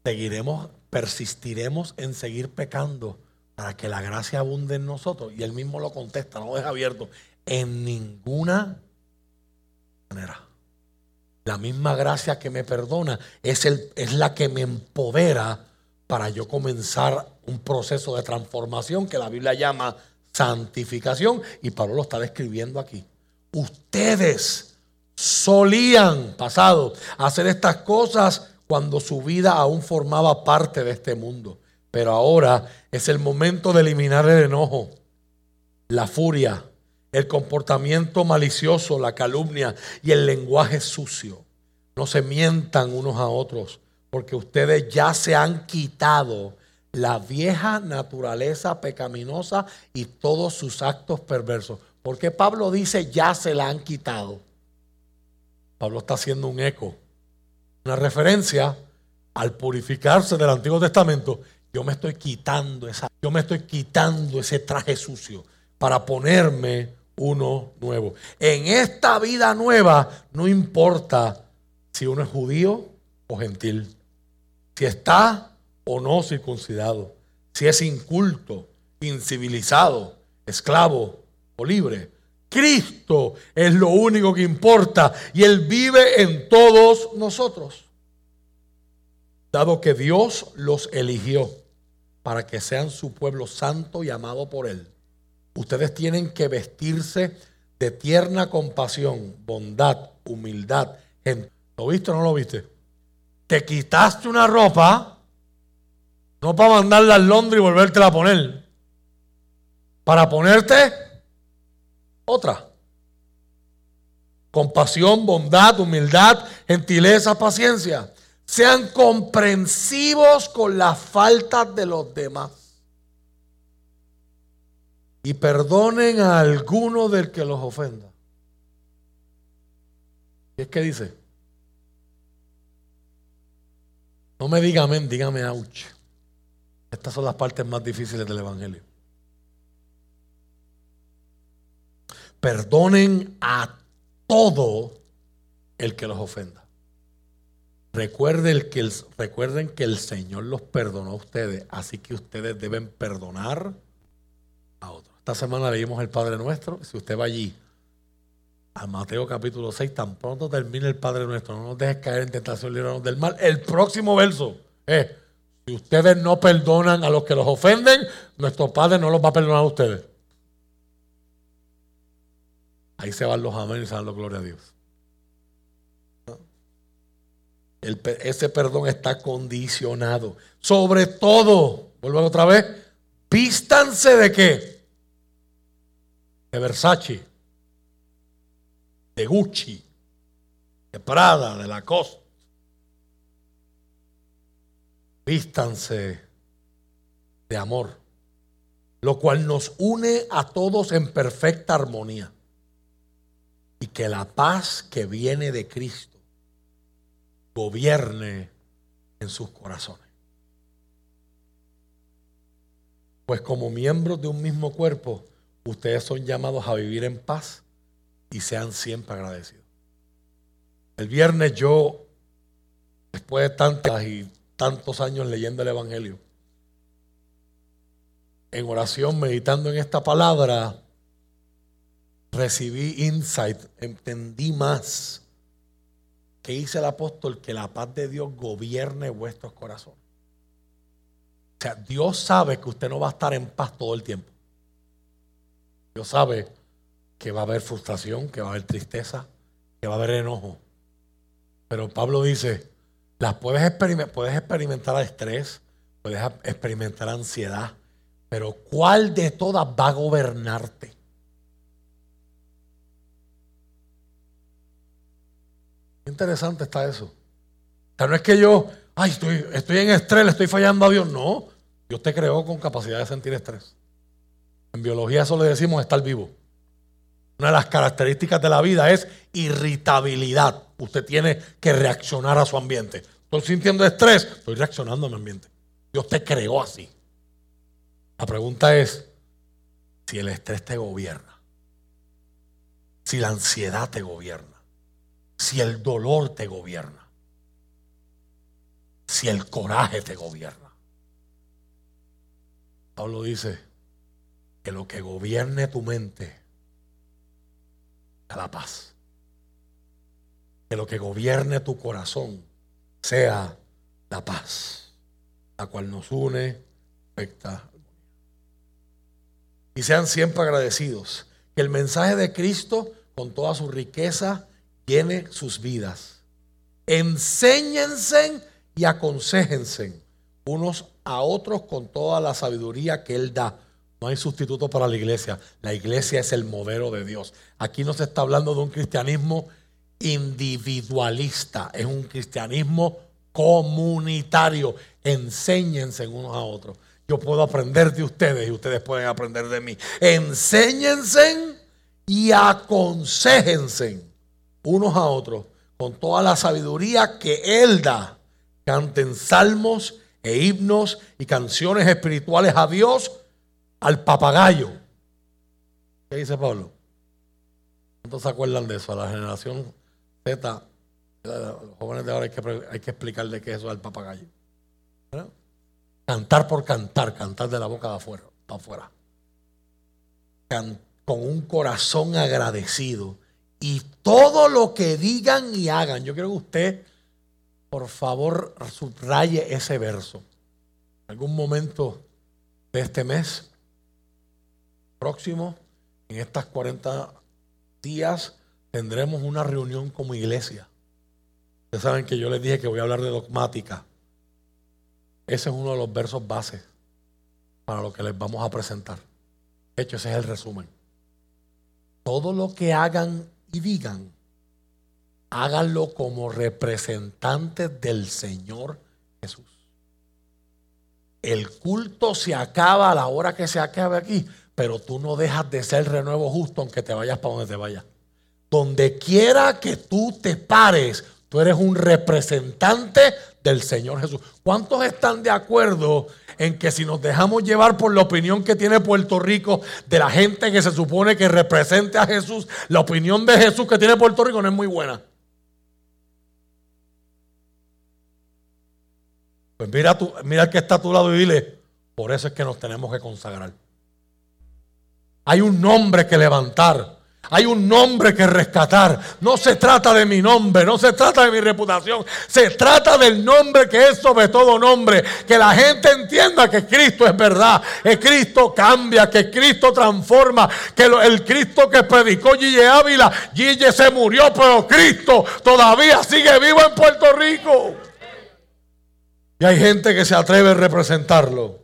seguiremos, persistiremos en seguir pecando para que la gracia abunde en nosotros. Y él mismo lo contesta, no lo deja abierto. En ninguna manera. La misma gracia que me perdona es, el, es la que me empodera para yo comenzar un proceso de transformación que la Biblia llama santificación. Y Pablo lo está describiendo aquí. Ustedes solían, pasado, hacer estas cosas cuando su vida aún formaba parte de este mundo. Pero ahora es el momento de eliminar el enojo, la furia, el comportamiento malicioso, la calumnia y el lenguaje sucio. No se mientan unos a otros, porque ustedes ya se han quitado la vieja naturaleza pecaminosa y todos sus actos perversos. Porque Pablo dice ya se la han quitado. Pablo está haciendo un eco, una referencia al purificarse del Antiguo Testamento. Yo me estoy quitando esa, yo me estoy quitando ese traje sucio para ponerme uno nuevo. En esta vida nueva no importa si uno es judío o gentil, si está o no circuncidado, si es inculto, incivilizado, esclavo o libre. Cristo es lo único que importa y Él vive en todos nosotros. Dado que Dios los eligió para que sean su pueblo santo y amado por Él Ustedes tienen que vestirse de tierna compasión, bondad, humildad. ¿Lo viste o no lo viste? Te quitaste una ropa, no para mandarla al Londres y volvértela a poner, para ponerte otra. Compasión, bondad, humildad, gentileza, paciencia. Sean comprensivos con las faltas de los demás y perdonen a alguno del que los ofenda. ¿Y es que dice? No me diga amén, dígame ouch. Estas son las partes más difíciles del Evangelio. Perdonen a todo el que los ofenda. Recuerden que, el, recuerden que el Señor los perdonó a ustedes, así que ustedes deben perdonar a otros. Esta semana leímos el Padre Nuestro. Si usted va allí, a Mateo capítulo 6, tan pronto termine el Padre Nuestro, no nos dejes caer en tentación, líbranos del mal. El próximo verso es, si ustedes no perdonan a los que los ofenden, nuestro Padre no los va a perdonar a ustedes. Ahí se van los amén y se van los gloria a Dios. ese perdón está condicionado. Sobre todo, vuelvo otra vez, vístanse de qué? de Versace, de Gucci, de Prada, de Lacoste. Vístanse de amor, lo cual nos une a todos en perfecta armonía. Y que la paz que viene de Cristo gobierne en sus corazones. Pues como miembros de un mismo cuerpo, ustedes son llamados a vivir en paz y sean siempre agradecidos. El viernes yo, después de tantas y tantos años leyendo el Evangelio, en oración, meditando en esta palabra, recibí insight, entendí más que dice el apóstol que la paz de Dios gobierne vuestros corazones. O sea, Dios sabe que usted no va a estar en paz todo el tiempo. Dios sabe que va a haber frustración, que va a haber tristeza, que va a haber enojo. Pero Pablo dice, las puedes, experimentar, puedes experimentar estrés, puedes experimentar ansiedad, pero ¿cuál de todas va a gobernarte? Interesante está eso. O sea, no es que yo, ay, estoy, estoy en estrés, le estoy fallando a Dios. No, Dios te creó con capacidad de sentir estrés. En biología eso le decimos estar vivo. Una de las características de la vida es irritabilidad. Usted tiene que reaccionar a su ambiente. Estoy sintiendo estrés, estoy reaccionando a mi ambiente. Dios te creó así. La pregunta es si el estrés te gobierna, si la ansiedad te gobierna, si el dolor te gobierna, si el coraje te gobierna. Pablo dice que lo que gobierne tu mente la paz. Que lo que gobierne tu corazón sea la paz, la cual nos une, afecta. Y sean siempre agradecidos. Que el mensaje de Cristo, con toda su riqueza, llene sus vidas. Enséñense y aconsejense unos a otros con toda la sabiduría que Él da no hay sustituto para la iglesia. La iglesia es el modelo de Dios. Aquí no se está hablando de un cristianismo individualista, es un cristianismo comunitario. Enséñense unos a otros. Yo puedo aprender de ustedes y ustedes pueden aprender de mí. Enséñense y aconsejense unos a otros con toda la sabiduría que Él da. Canten salmos e himnos y canciones espirituales a Dios al papagayo. ¿Qué dice Pablo? ¿Cuántos se acuerdan de eso? A la generación Z, los jóvenes de ahora hay que, hay que explicarle qué es eso al papagayo. Cantar por cantar, cantar de la boca de afuera, para afuera. con un corazón agradecido. Y todo lo que digan y hagan. Yo quiero que usted, por favor, subraye ese verso. En algún momento de este mes próximo, en estas 40 días, tendremos una reunión como iglesia. Ustedes saben que yo les dije que voy a hablar de dogmática. Ese es uno de los versos base para lo que les vamos a presentar. De hecho, ese es el resumen. Todo lo que hagan y digan, háganlo como representantes del Señor Jesús. El culto se acaba a la hora que se acabe aquí, pero tú no dejas de ser renuevo justo aunque te vayas para donde te vayas. Donde quiera que tú te pares, tú eres un representante del Señor Jesús. ¿Cuántos están de acuerdo en que si nos dejamos llevar por la opinión que tiene Puerto Rico de la gente que se supone que represente a Jesús, la opinión de Jesús que tiene Puerto Rico no es muy buena? Pues mira, tú, mira el que está a tu lado y dile, por eso es que nos tenemos que consagrar. Hay un nombre que levantar. Hay un nombre que rescatar. No se trata de mi nombre, no se trata de mi reputación. Se trata del nombre que es sobre todo nombre. Que la gente entienda que Cristo es verdad. Que Cristo cambia, que Cristo transforma. Que el Cristo que predicó Gille Ávila, Gille se murió, pero Cristo todavía sigue vivo en Puerto Rico. Y hay gente que se atreve a representarlo.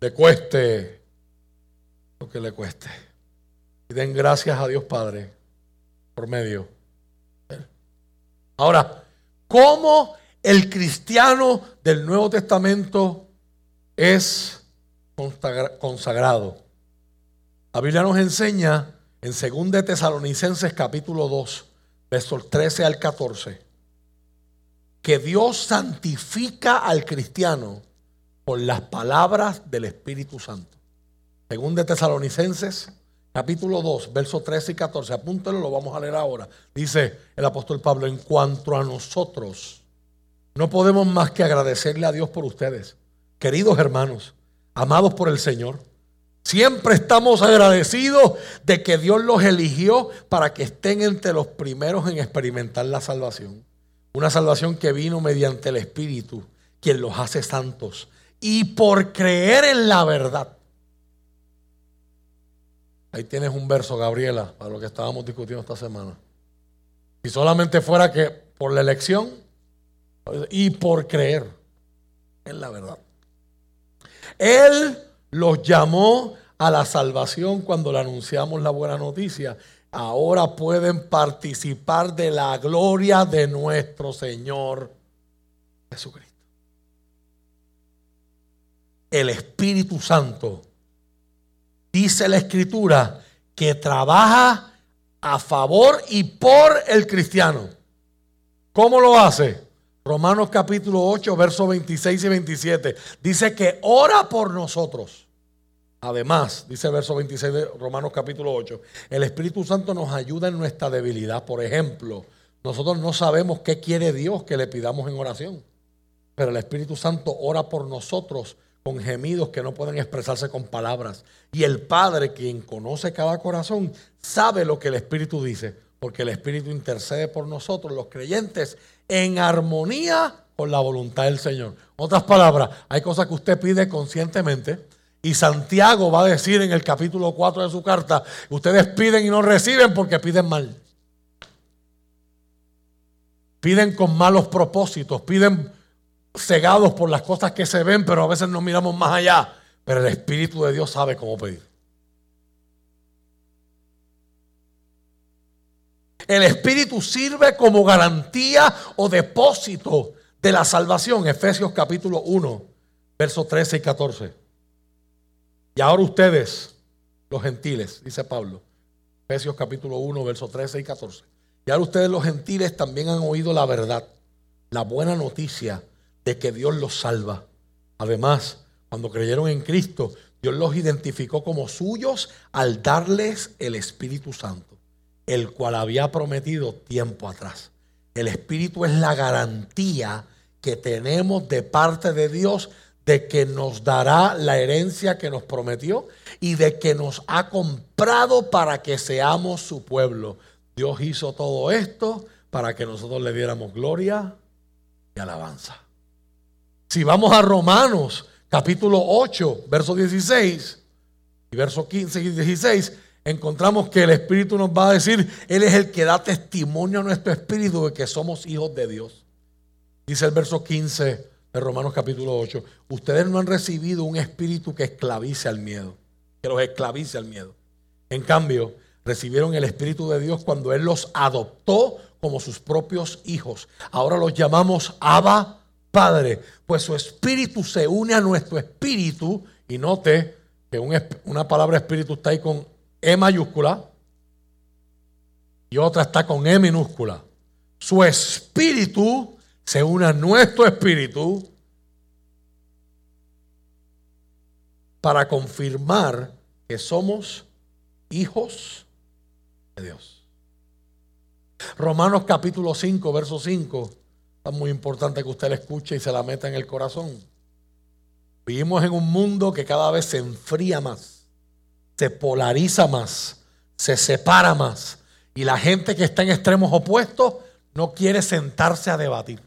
Le cueste que le cueste. Den gracias a Dios Padre por medio. Ahora, ¿cómo el cristiano del Nuevo Testamento es consagrado? La Biblia nos enseña en 2 de Tesalonicenses capítulo 2, versos 13 al 14, que Dios santifica al cristiano por las palabras del Espíritu Santo. Según de Tesalonicenses, capítulo 2, versos 13 y 14. Apúntelo, lo vamos a leer ahora. Dice el apóstol Pablo, en cuanto a nosotros, no podemos más que agradecerle a Dios por ustedes. Queridos hermanos, amados por el Señor, siempre estamos agradecidos de que Dios los eligió para que estén entre los primeros en experimentar la salvación. Una salvación que vino mediante el Espíritu, quien los hace santos. Y por creer en la verdad Ahí tienes un verso, Gabriela, para lo que estábamos discutiendo esta semana. Si solamente fuera que por la elección y por creer en la verdad. Él los llamó a la salvación cuando le anunciamos la buena noticia. Ahora pueden participar de la gloria de nuestro Señor Jesucristo. El Espíritu Santo, dice la Escritura, que trabaja a favor y por el cristiano. ¿Cómo lo hace? Romanos capítulo 8, versos 26 y 27. Dice que ora por nosotros. Además, dice el verso 26 de Romanos capítulo 8, el Espíritu Santo nos ayuda en nuestra debilidad. Por ejemplo, nosotros no sabemos qué quiere Dios que le pidamos en oración, pero el Espíritu Santo ora por nosotros con gemidos que no pueden expresarse con palabras. Y el Padre, quien conoce cada corazón, sabe lo que el Espíritu dice, porque el Espíritu intercede por nosotros, los creyentes, en armonía con la voluntad del Señor. Otras palabras, hay cosas que usted pide conscientemente y Santiago va a decir en el capítulo 4 de su carta, ustedes piden y no reciben porque piden mal. Piden con malos propósitos, piden cegados por las cosas que se ven, pero a veces no miramos más allá. Pero el Espíritu de Dios sabe cómo pedir. El Espíritu sirve como garantía o depósito de la salvación. Efesios capítulo 1, versos 13 y 14. Y ahora ustedes, los gentiles, dice Pablo, Efesios capítulo 1, versos 13 y 14. Y ahora ustedes los gentiles también han oído la verdad, la buena noticia de que Dios los salva. Además, cuando creyeron en Cristo, Dios los identificó como suyos al darles el Espíritu Santo, el cual había prometido tiempo atrás. El Espíritu es la garantía que tenemos de parte de Dios de que nos dará la herencia que nos prometió y de que nos ha comprado para que seamos su pueblo. Dios hizo todo esto para que nosotros le diéramos gloria y alabanza. Si vamos a Romanos capítulo 8, verso 16 y verso 15 y 16, encontramos que el Espíritu nos va a decir, Él es el que da testimonio a nuestro espíritu de que somos hijos de Dios. Dice el verso 15 de Romanos capítulo 8, ustedes no han recibido un espíritu que esclavice al miedo, que los esclavice al miedo. En cambio, recibieron el Espíritu de Dios cuando Él los adoptó como sus propios hijos. Ahora los llamamos Abba Padre, pues su espíritu se une a nuestro espíritu. Y note que una palabra espíritu está ahí con E mayúscula y otra está con E minúscula. Su espíritu se une a nuestro espíritu para confirmar que somos hijos de Dios. Romanos capítulo 5, verso 5. Es muy importante que usted la escuche y se la meta en el corazón. Vivimos en un mundo que cada vez se enfría más, se polariza más, se separa más. Y la gente que está en extremos opuestos no quiere sentarse a debatir.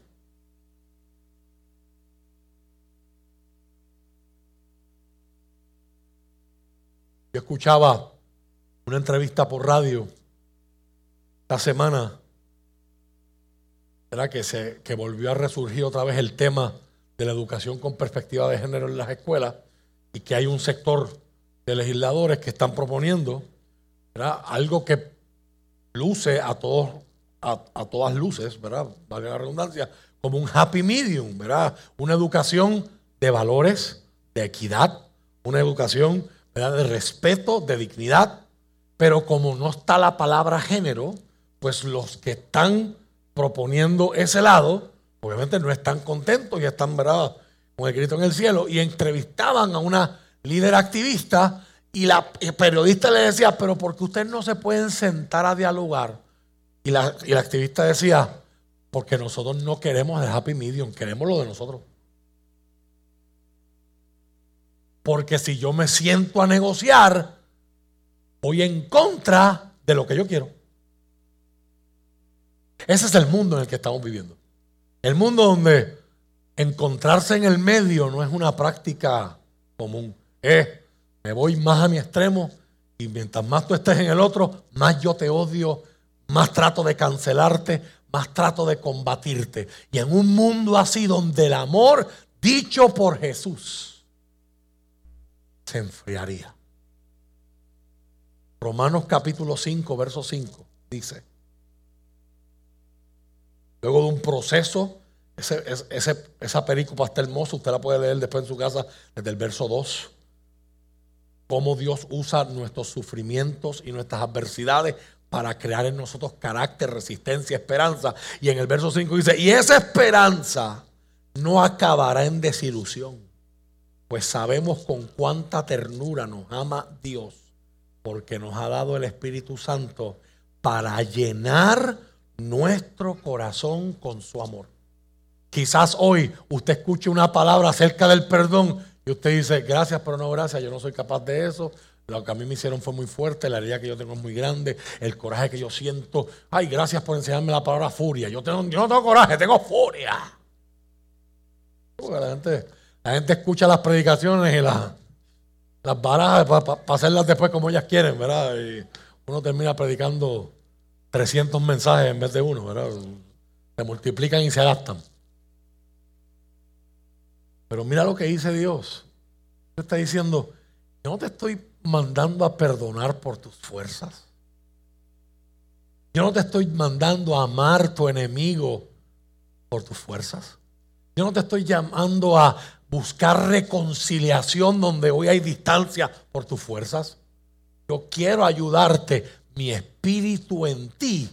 Yo escuchaba una entrevista por radio esta semana, que, se, que volvió a resurgir otra vez el tema de la educación con perspectiva de género en las escuelas y que hay un sector de legisladores que están proponiendo algo que luce a todos a, a, todas luces, ¿verdad? Valga la redundancia, como un happy medium, ¿verdad? Una educación de valores, de equidad, una educación de respeto, de dignidad, pero como no está la palabra género, pues los que están proponiendo ese lado, obviamente no están contentos y están ¿verdad? con el grito en el cielo, y entrevistaban a una líder activista y la periodista le decía, pero ¿por qué ustedes no se pueden sentar a dialogar? Y la, y la activista decía, porque nosotros no queremos el happy medium, queremos lo de nosotros. Porque si yo me siento a negociar, voy en contra de lo que yo quiero. Ese es el mundo en el que estamos viviendo. El mundo donde encontrarse en el medio no es una práctica común. Es, me voy más a mi extremo Y mientras más tú estés en el otro, más yo te odio, más trato de cancelarte, más trato de combatirte. Y en un mundo así donde el amor dicho por Jesús se enfriaría. Romanos capítulo 5, verso 5 dice, luego de un proceso, ese, esa película está hermosa, usted la puede leer después en su casa desde el verso 2, cómo Dios usa nuestros sufrimientos y nuestras adversidades para crear en nosotros carácter, resistencia, esperanza. Y en el verso 5 dice, y esa esperanza no acabará en desilusión, pues sabemos con cuánta ternura nos ama Dios, porque nos ha dado el Espíritu Santo para llenar nuestro corazón con su amor. Quizás hoy usted escuche una palabra acerca del perdón y usted dice, gracias, pero no gracias, yo no soy capaz de eso. Lo que a mí me hicieron fue muy fuerte, la herida que yo tengo es muy grande, el coraje que yo siento. Ay, gracias por enseñarme la palabra furia. Yo, tengo, yo no tengo coraje, tengo furia. La gente, la gente escucha las predicaciones y las, las barajas para hacerlas después como ellas quieren, ¿verdad? Y uno termina predicando 300 mensajes en vez de uno, ¿verdad? Se multiplican y se adaptan. Pero mira lo que dice Dios. está diciendo, yo no te estoy mandando a perdonar por tus fuerzas. Yo no te estoy mandando a amar tu enemigo por tus fuerzas. Yo no te estoy llamando a buscar reconciliación donde hoy hay distancia por tus fuerzas. Yo quiero ayudarte. Mi espíritu en ti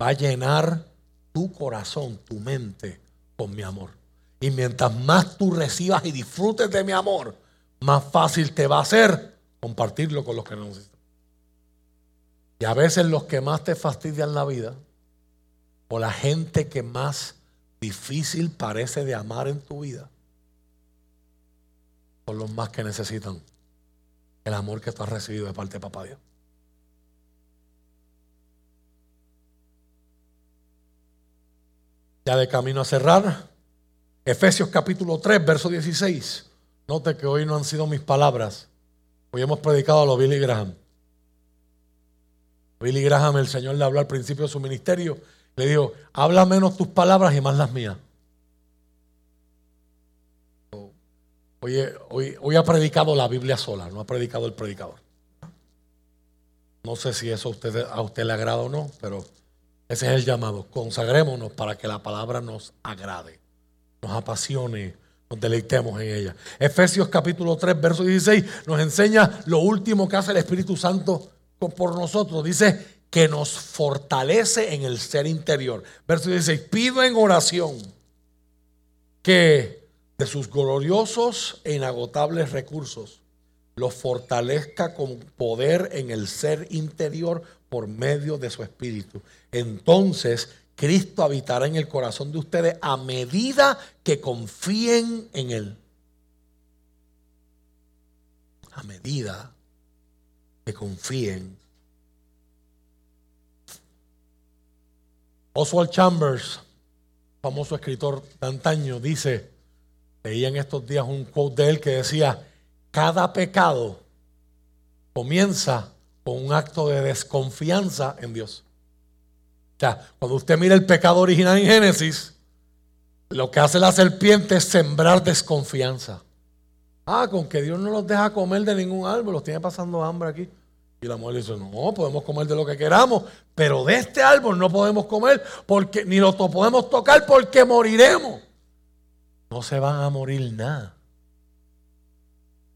va a llenar tu corazón, tu mente con mi amor. Y mientras más tú recibas y disfrutes de mi amor, más fácil te va a ser compartirlo con los que no necesitan. Y a veces los que más te fastidian la vida, o la gente que más difícil parece de amar en tu vida, son los más que necesitan el amor que tú has recibido de parte de Papá Dios. Ya de camino a cerrar, Efesios capítulo 3, verso 16. Note que hoy no han sido mis palabras. Hoy hemos predicado a los Billy Graham. Billy Graham, el Señor le habló al principio de su ministerio. Le dijo, habla menos tus palabras y más las mías. Hoy, hoy, ha predicado la Biblia sola, no ha predicado el predicador. No sé si eso a usted, a usted le agrada o no, pero ese es el llamado. Consagrémonos para que la palabra nos agrade nos apasione, nos deleitemos en ella. Efesios capítulo 3, verso 16 nos enseña lo último que hace el Espíritu Santo por nosotros. Dice que nos fortalece en el ser interior. Verso 16, pido en oración que de sus gloriosos e inagotables recursos los fortalezca con poder en el ser interior por medio de su espíritu. Entonces Cristo habitará en el corazón de ustedes a medida que confíen en Él. A medida que confíen. Oswald Chambers, famoso escritor de antaño, dice, leía en estos días un quote de él que decía, cada pecado comienza con un acto de desconfianza en Dios cuando usted mira el pecado original en Génesis, lo que hace la serpiente es sembrar desconfianza. Ah, con que Dios no los deja comer de ningún árbol, los tiene pasando hambre aquí. Y la mujer dice, no, podemos comer de lo que queramos, pero de este árbol no podemos comer porque ni lo podemos tocar porque moriremos. No se van a morir nada.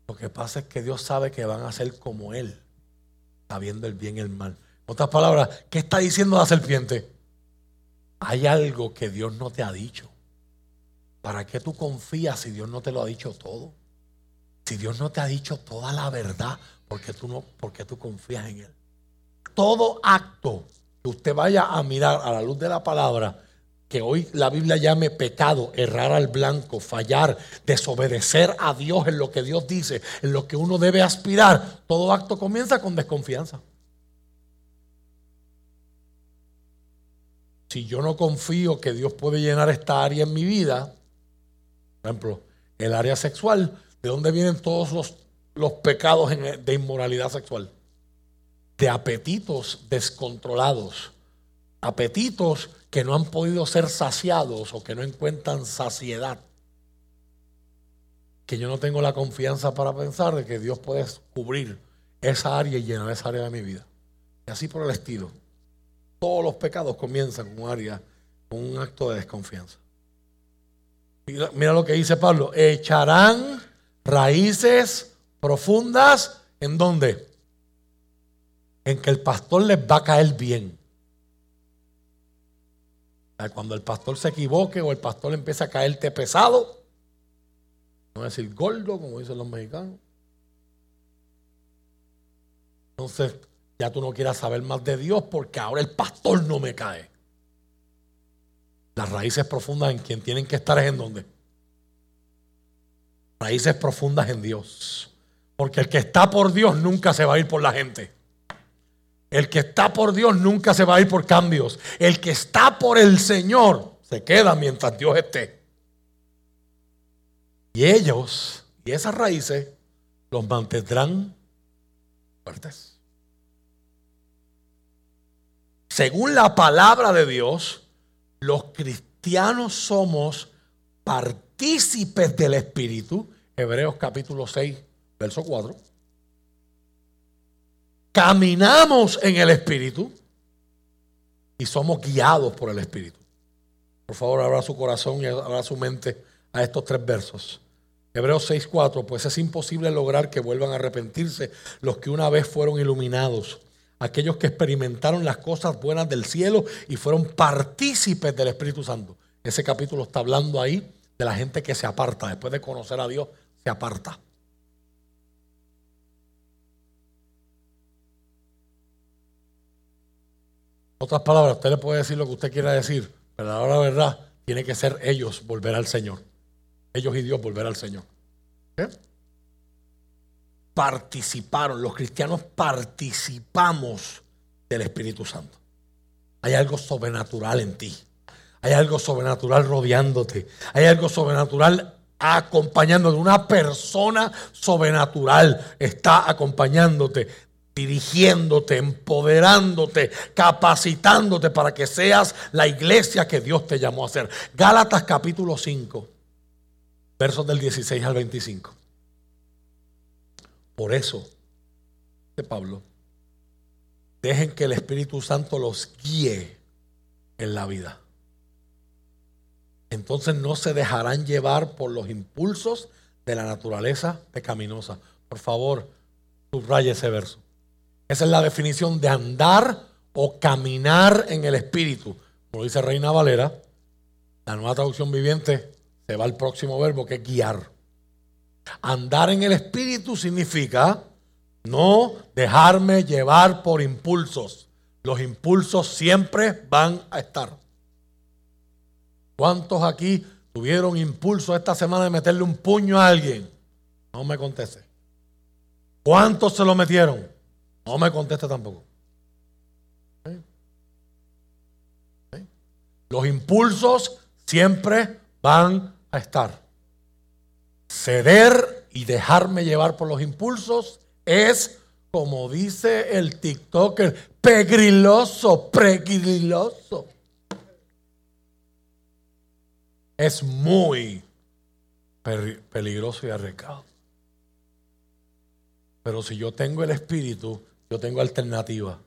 Lo que pasa es que Dios sabe que van a ser como Él, sabiendo el bien y el mal otras palabras, ¿qué está diciendo la serpiente? Hay algo que Dios no te ha dicho. ¿Para qué tú confías si Dios no te lo ha dicho todo? Si Dios no te ha dicho toda la verdad, ¿por qué tú, no, porque tú confías en Él? Todo acto que usted vaya a mirar a la luz de la palabra, que hoy la Biblia llame pecado, errar al blanco, fallar, desobedecer a Dios en lo que Dios dice, en lo que uno debe aspirar, todo acto comienza con desconfianza. si yo no confío que Dios puede llenar esta área en mi vida, por ejemplo, el área sexual, ¿de dónde vienen todos los, los pecados de inmoralidad sexual? de apetitos descontrolados, apetitos que no han podido ser saciados o que no encuentran saciedad. Que yo no tengo la confianza para pensar de que Dios puede cubrir esa área y llenar esa área de mi vida. Y así por el estilo. Todos los pecados comienzan con un área, con un acto de desconfianza. Mira, mira lo que dice Pablo. Echarán raíces profundas en dónde? En que el pastor les va a caer bien. Cuando el pastor se equivoque o el pastor empieza a caerte pesado, no es decir gordo, como dicen los mexicanos. Entonces, ya tú no quieras saber más de Dios porque ahora el pastor no me cae. Las raíces profundas en quien tienen que estar es en dónde? Raíces profundas en Dios. Porque el que está por Dios nunca se va a ir por la gente. El que está por Dios nunca se va a ir por cambios. El que está por el Señor se queda mientras Dios esté. Y ellos y esas raíces los mantendrán fuertes. Según la palabra de Dios, los cristianos somos partícipes del Espíritu. Hebreos capítulo 6, verso 4. Caminamos en el Espíritu y somos guiados por el Espíritu. Por favor, abra su corazón y abra su mente a estos tres versos. Hebreos 6:4, pues es imposible lograr que vuelvan a arrepentirse los que una vez fueron iluminados, aquellos que experimentaron las cosas buenas del cielo y fueron partícipes del Espíritu Santo. Ese capítulo está hablando ahí de la gente que se aparta, después de conocer a Dios, se aparta. Otras palabras, usted le puede decir lo que usted quiera decir, pero la verdad tiene que ser ellos volver al Señor. Ellos y Dios volver al Señor. Participaron, los cristianos participamos del Espíritu Santo. Hay algo sobrenatural en ti. Hay algo sobrenatural rodeándote. Hay algo sobrenatural acompañándote. Una persona sobrenatural está acompañándote dirigiéndote, empoderándote, capacitándote para que seas la iglesia que Dios te llamó a ser. Gálatas capítulo 5, versos del 16 al 25. Por eso, de Pablo, dejen que el Espíritu Santo los guíe en la vida. Entonces no se dejarán llevar por los impulsos de la naturaleza pecaminosa. Por favor, subraya ese verso. Esa es la definición de andar o caminar en el Espíritu. Como dice Reina Valera, la nueva traducción viviente se va al próximo verbo que es guiar. Andar en el Espíritu significa no dejarme llevar por impulsos. Los impulsos siempre van a estar. ¿Cuántos aquí tuvieron impulso esta semana de meterle un puño a alguien? No me conteste. ¿Cuántos se lo metieron? No me conteste tampoco. Los impulsos siempre van a estar. Ceder y dejarme llevar por los impulsos es, como dice el TikToker, pegriloso, pegriloso. Es muy peligroso y arriesgado. Pero si yo tengo el espíritu, yo tengo alternativa.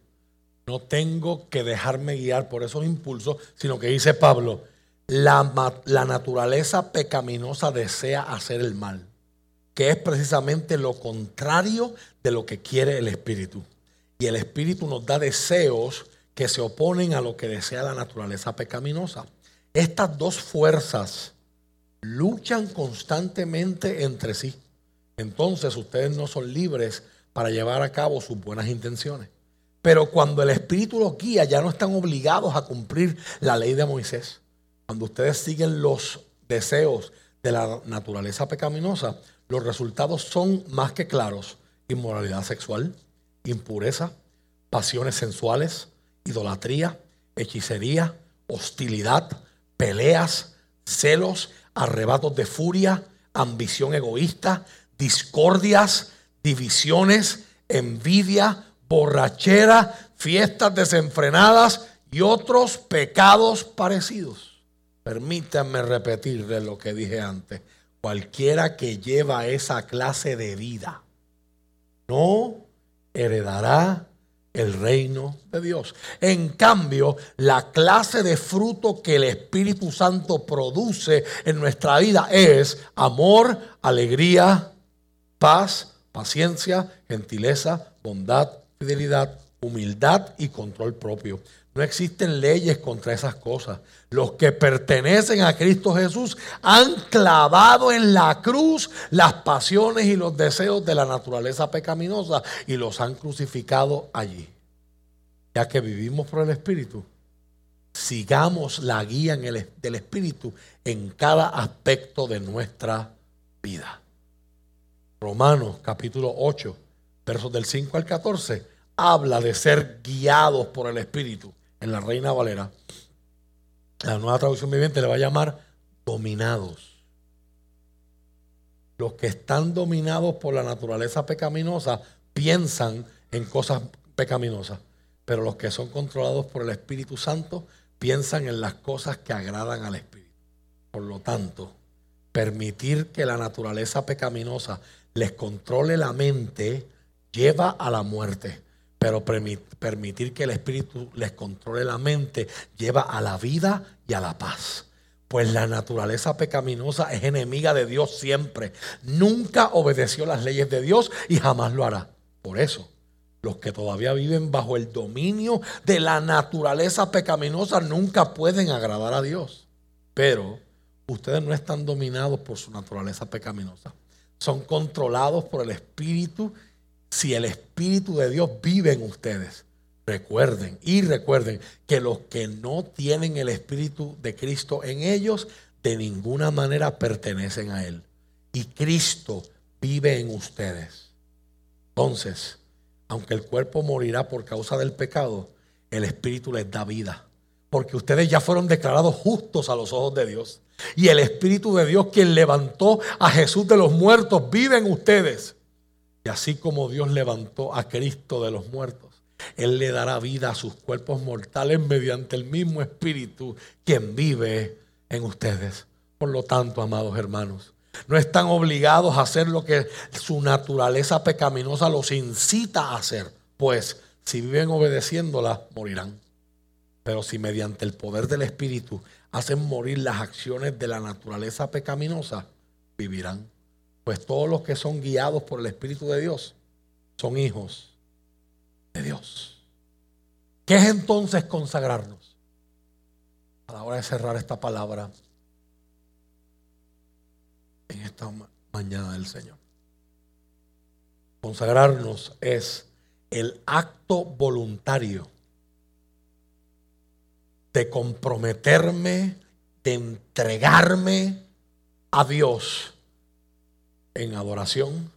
No tengo que dejarme guiar por esos impulsos, sino que dice Pablo, la, la, naturaleza pecaminosa desea hacer el mal, que es precisamente lo contrario de lo que quiere el Espíritu. Y el Espíritu nos da deseos que se oponen a lo que desea la naturaleza pecaminosa. Estas dos fuerzas luchan constantemente entre sí. Entonces ustedes no son libres para llevar a cabo sus buenas intenciones. Pero cuando el Espíritu los guía, ya no están obligados a cumplir la ley de Moisés. Cuando ustedes siguen los deseos de la naturaleza pecaminosa, los resultados son más que claros. Inmoralidad sexual, impureza, pasiones sensuales, idolatría, hechicería, hostilidad, peleas, celos, arrebatos de furia, ambición egoísta, discordias, divisiones, envidia, borrachera, fiestas desenfrenadas y otros pecados parecidos. Permítanme repetirle lo que dije antes. Cualquiera que lleva esa clase de vida no heredará el reino de Dios. En cambio, la clase de fruto que el Espíritu Santo produce en nuestra vida es amor, alegría, paz, paciencia, gentileza, bondad, fidelidad, humildad y control propio. No existen leyes contra esas cosas. Los que pertenecen a Cristo Jesús han clavado en la cruz las pasiones y los deseos de la naturaleza pecaminosa y los han crucificado allí. Ya que vivimos por el Espíritu, sigamos la guía del Espíritu en cada aspecto de nuestra vida. Romanos capítulo 8, versos del 5 al 14, habla de ser guiados por el Espíritu en la Reina Valera, la nueva traducción viviente le va a llamar dominados. Los que están dominados por la naturaleza pecaminosa piensan en cosas pecaminosas, pero los que son controlados por el Espíritu Santo piensan en las cosas que agradan al Espíritu. Por lo tanto, permitir que la naturaleza pecaminosa les controle la mente lleva a la muerte pero permitir que el Espíritu les controle la mente lleva a la vida y a la paz. Pues la naturaleza pecaminosa es enemiga de Dios siempre. Nunca obedeció las leyes de Dios y jamás lo hará. Por eso, los que todavía viven bajo el dominio de la naturaleza pecaminosa nunca pueden agradar a Dios. Pero ustedes no están dominados por su naturaleza pecaminosa. Son controlados por el Espíritu si el Espíritu de Dios vive en ustedes. Recuerden y recuerden que los que no tienen el Espíritu de Cristo en ellos, de ninguna manera pertenecen a Él. Y Cristo vive en ustedes. Entonces, aunque el cuerpo morirá por causa del pecado, el Espíritu les da vida. Porque ustedes ya fueron declarados justos a los ojos de Dios. Y el Espíritu de Dios, quien levantó a Jesús de los muertos, vive en ustedes. Y así como Dios levantó a Cristo de los muertos, Él le dará vida a sus cuerpos mortales mediante el mismo Espíritu quien vive en ustedes. Por lo tanto, amados hermanos, no están obligados a hacer lo que su naturaleza pecaminosa los incita a hacer, pues si viven obedeciéndola, morirán. Pero si mediante el poder del Espíritu hacen morir las acciones de la naturaleza pecaminosa, vivirán. Pues todos los que son guiados por el Espíritu de Dios son hijos de Dios. ¿Qué es entonces consagrarnos? A la hora de cerrar esta palabra en esta mañana del Señor. Consagrarnos es el acto voluntario de comprometerme, de entregarme a Dios en adoración,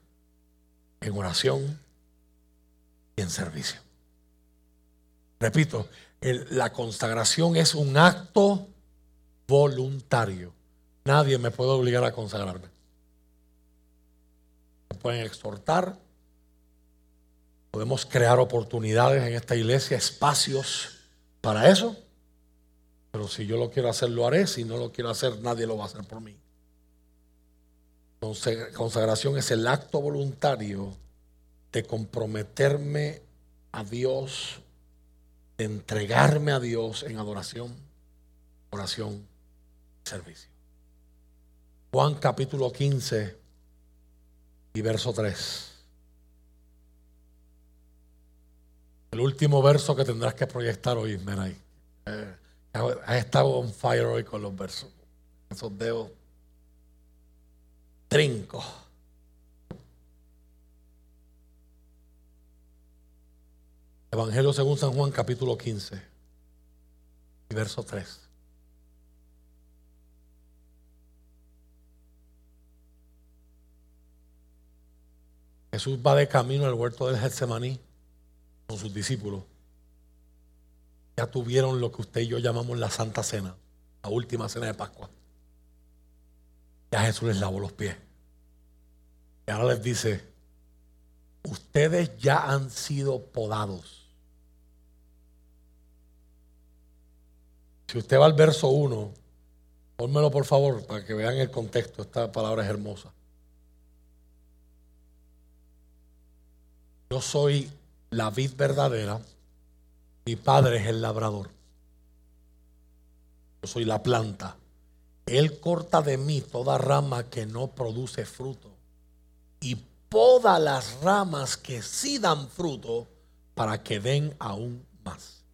en oración y en servicio. Repito, la consagración es un acto voluntario. Nadie me puede obligar a consagrarme. Me pueden exhortar. Podemos crear oportunidades en esta iglesia, espacios para eso. Pero si yo lo quiero hacer, lo haré. Si no lo quiero hacer, nadie lo va a hacer por mí. Consagración es el acto voluntario de comprometerme a Dios, de entregarme a Dios en adoración, oración, servicio. Juan capítulo 15 y verso 3. El último verso que tendrás que proyectar hoy, Meray. Eh, has estado on fire hoy con los versos. Esos dedos trinco. Evangelio según San Juan capítulo 15 y verso 3. Jesús va de camino al huerto del Getsemaní con sus discípulos. Ya tuvieron lo que usted y yo llamamos la Santa Cena, la última cena de Pascua. Ya Jesús les lavó los pies. Y ahora les dice, ustedes ya han sido podados. Si usted va al verso 1, pónmelo por favor para que vean el contexto. Esta palabra es hermosa. Yo soy la vid verdadera, mi padre es el labrador. Yo soy la planta. Él corta de mí toda rama que no produce fruto y poda las ramas que sí dan fruto para que den aún más.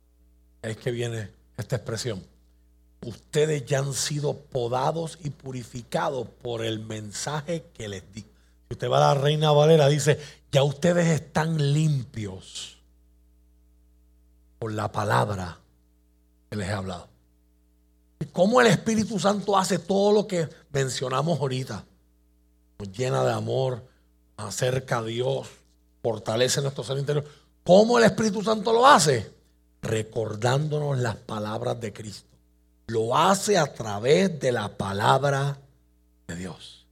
Es que viene esta expresión. Ustedes ya han sido podados y purificados por el mensaje que les di. Si usted va a la Reina Valera, dice, ya ustedes están limpios por la palabra que les he hablado. ¿Y cómo el Espíritu Santo hace todo lo que mencionamos ahorita? Nos llena de amor, acerca a Dios, fortalece nuestro ser interior. ¿Cómo el Espíritu Santo lo hace? Recordándonos las palabras de Cristo. Lo hace a través de la palabra de Dios.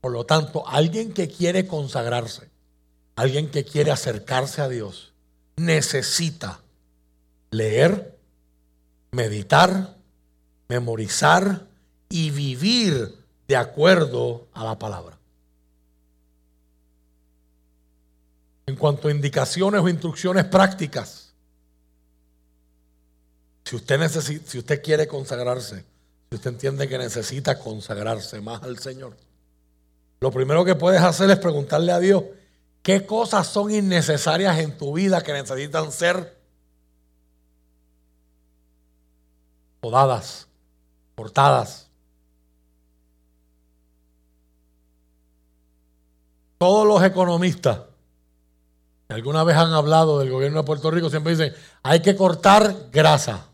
Por lo tanto, alguien que quiere consagrarse, alguien que quiere acercarse a Dios, necesita leer, meditar, memorizar y vivir de acuerdo a la palabra. En cuanto a indicaciones o instrucciones prácticas, si usted, necesita, si usted quiere consagrarse, si usted entiende que necesita consagrarse más al Señor, lo primero que puedes hacer es preguntarle a Dios, ¿qué cosas son innecesarias en tu vida que necesitan ser podadas, cortadas? Todos los economistas alguna vez han hablado del gobierno de Puerto Rico, siempre dicen, hay que cortar grasa.